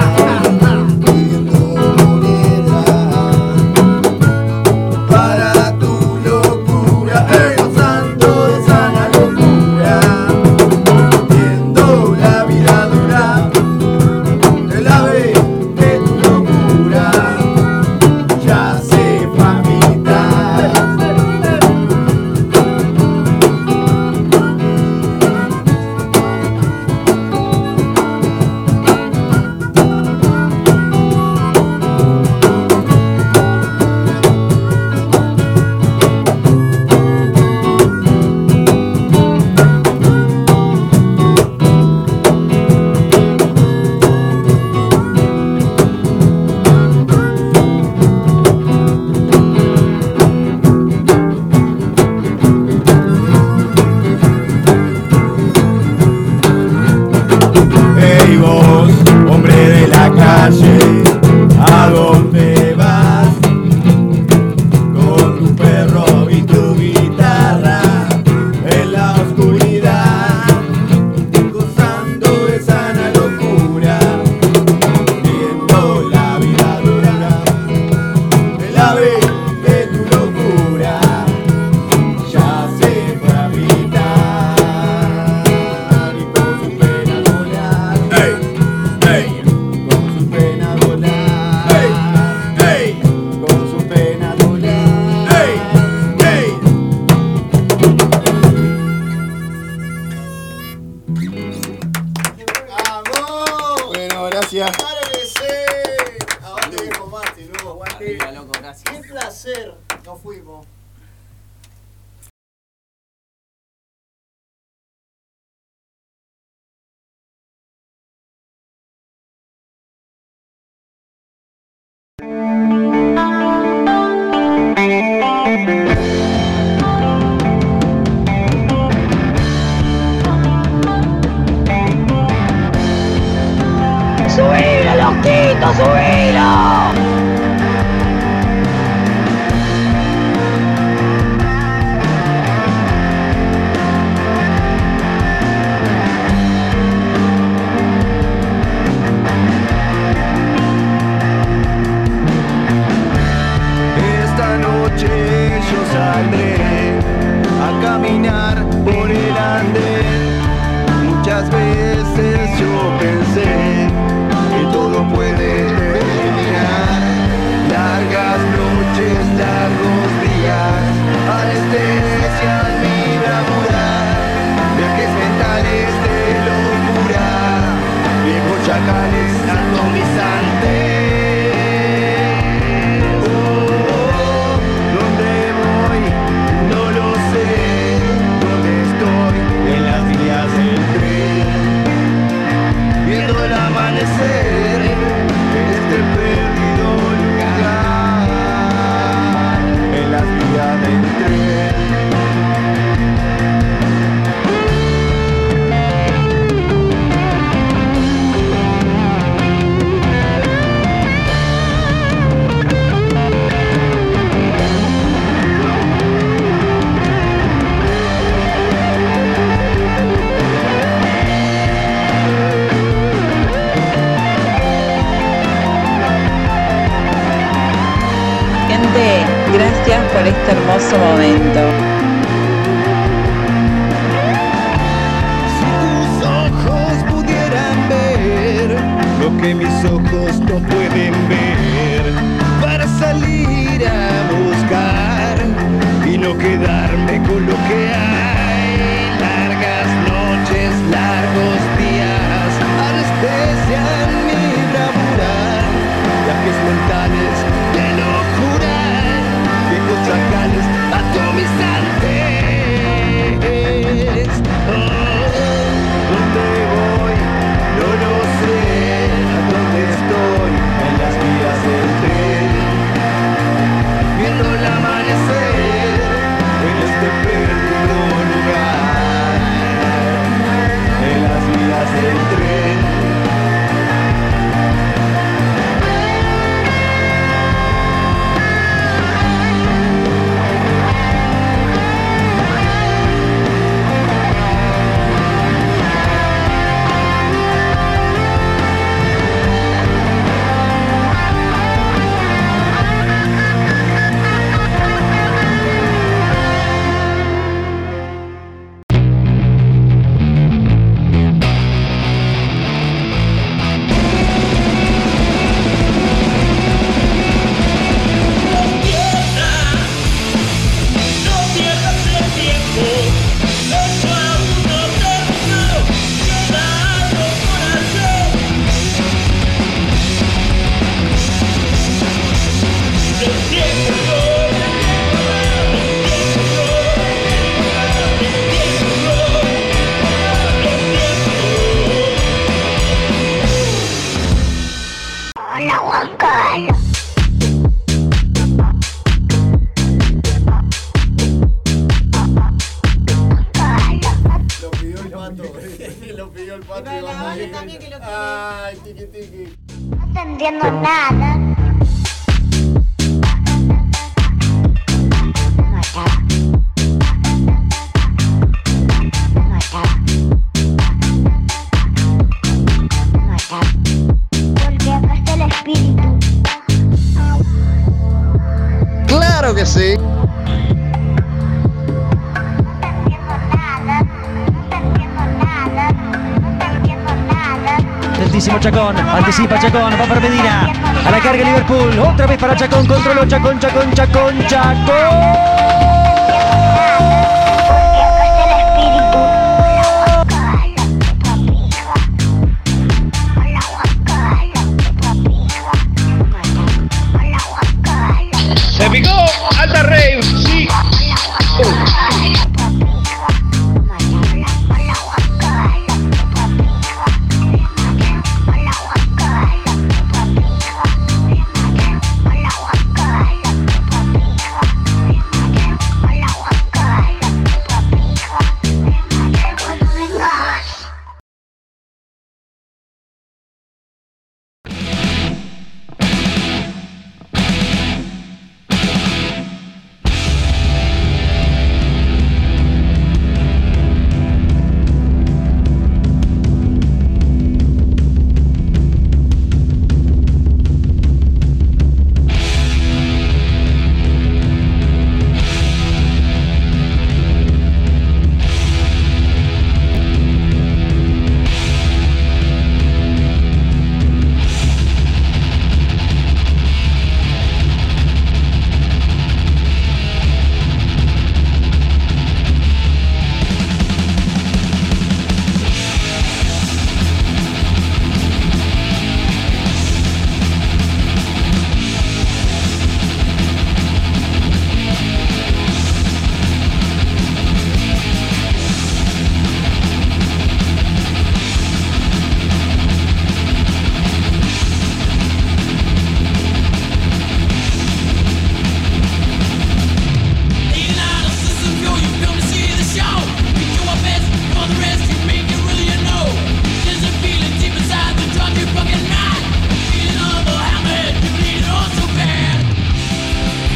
viajes mentales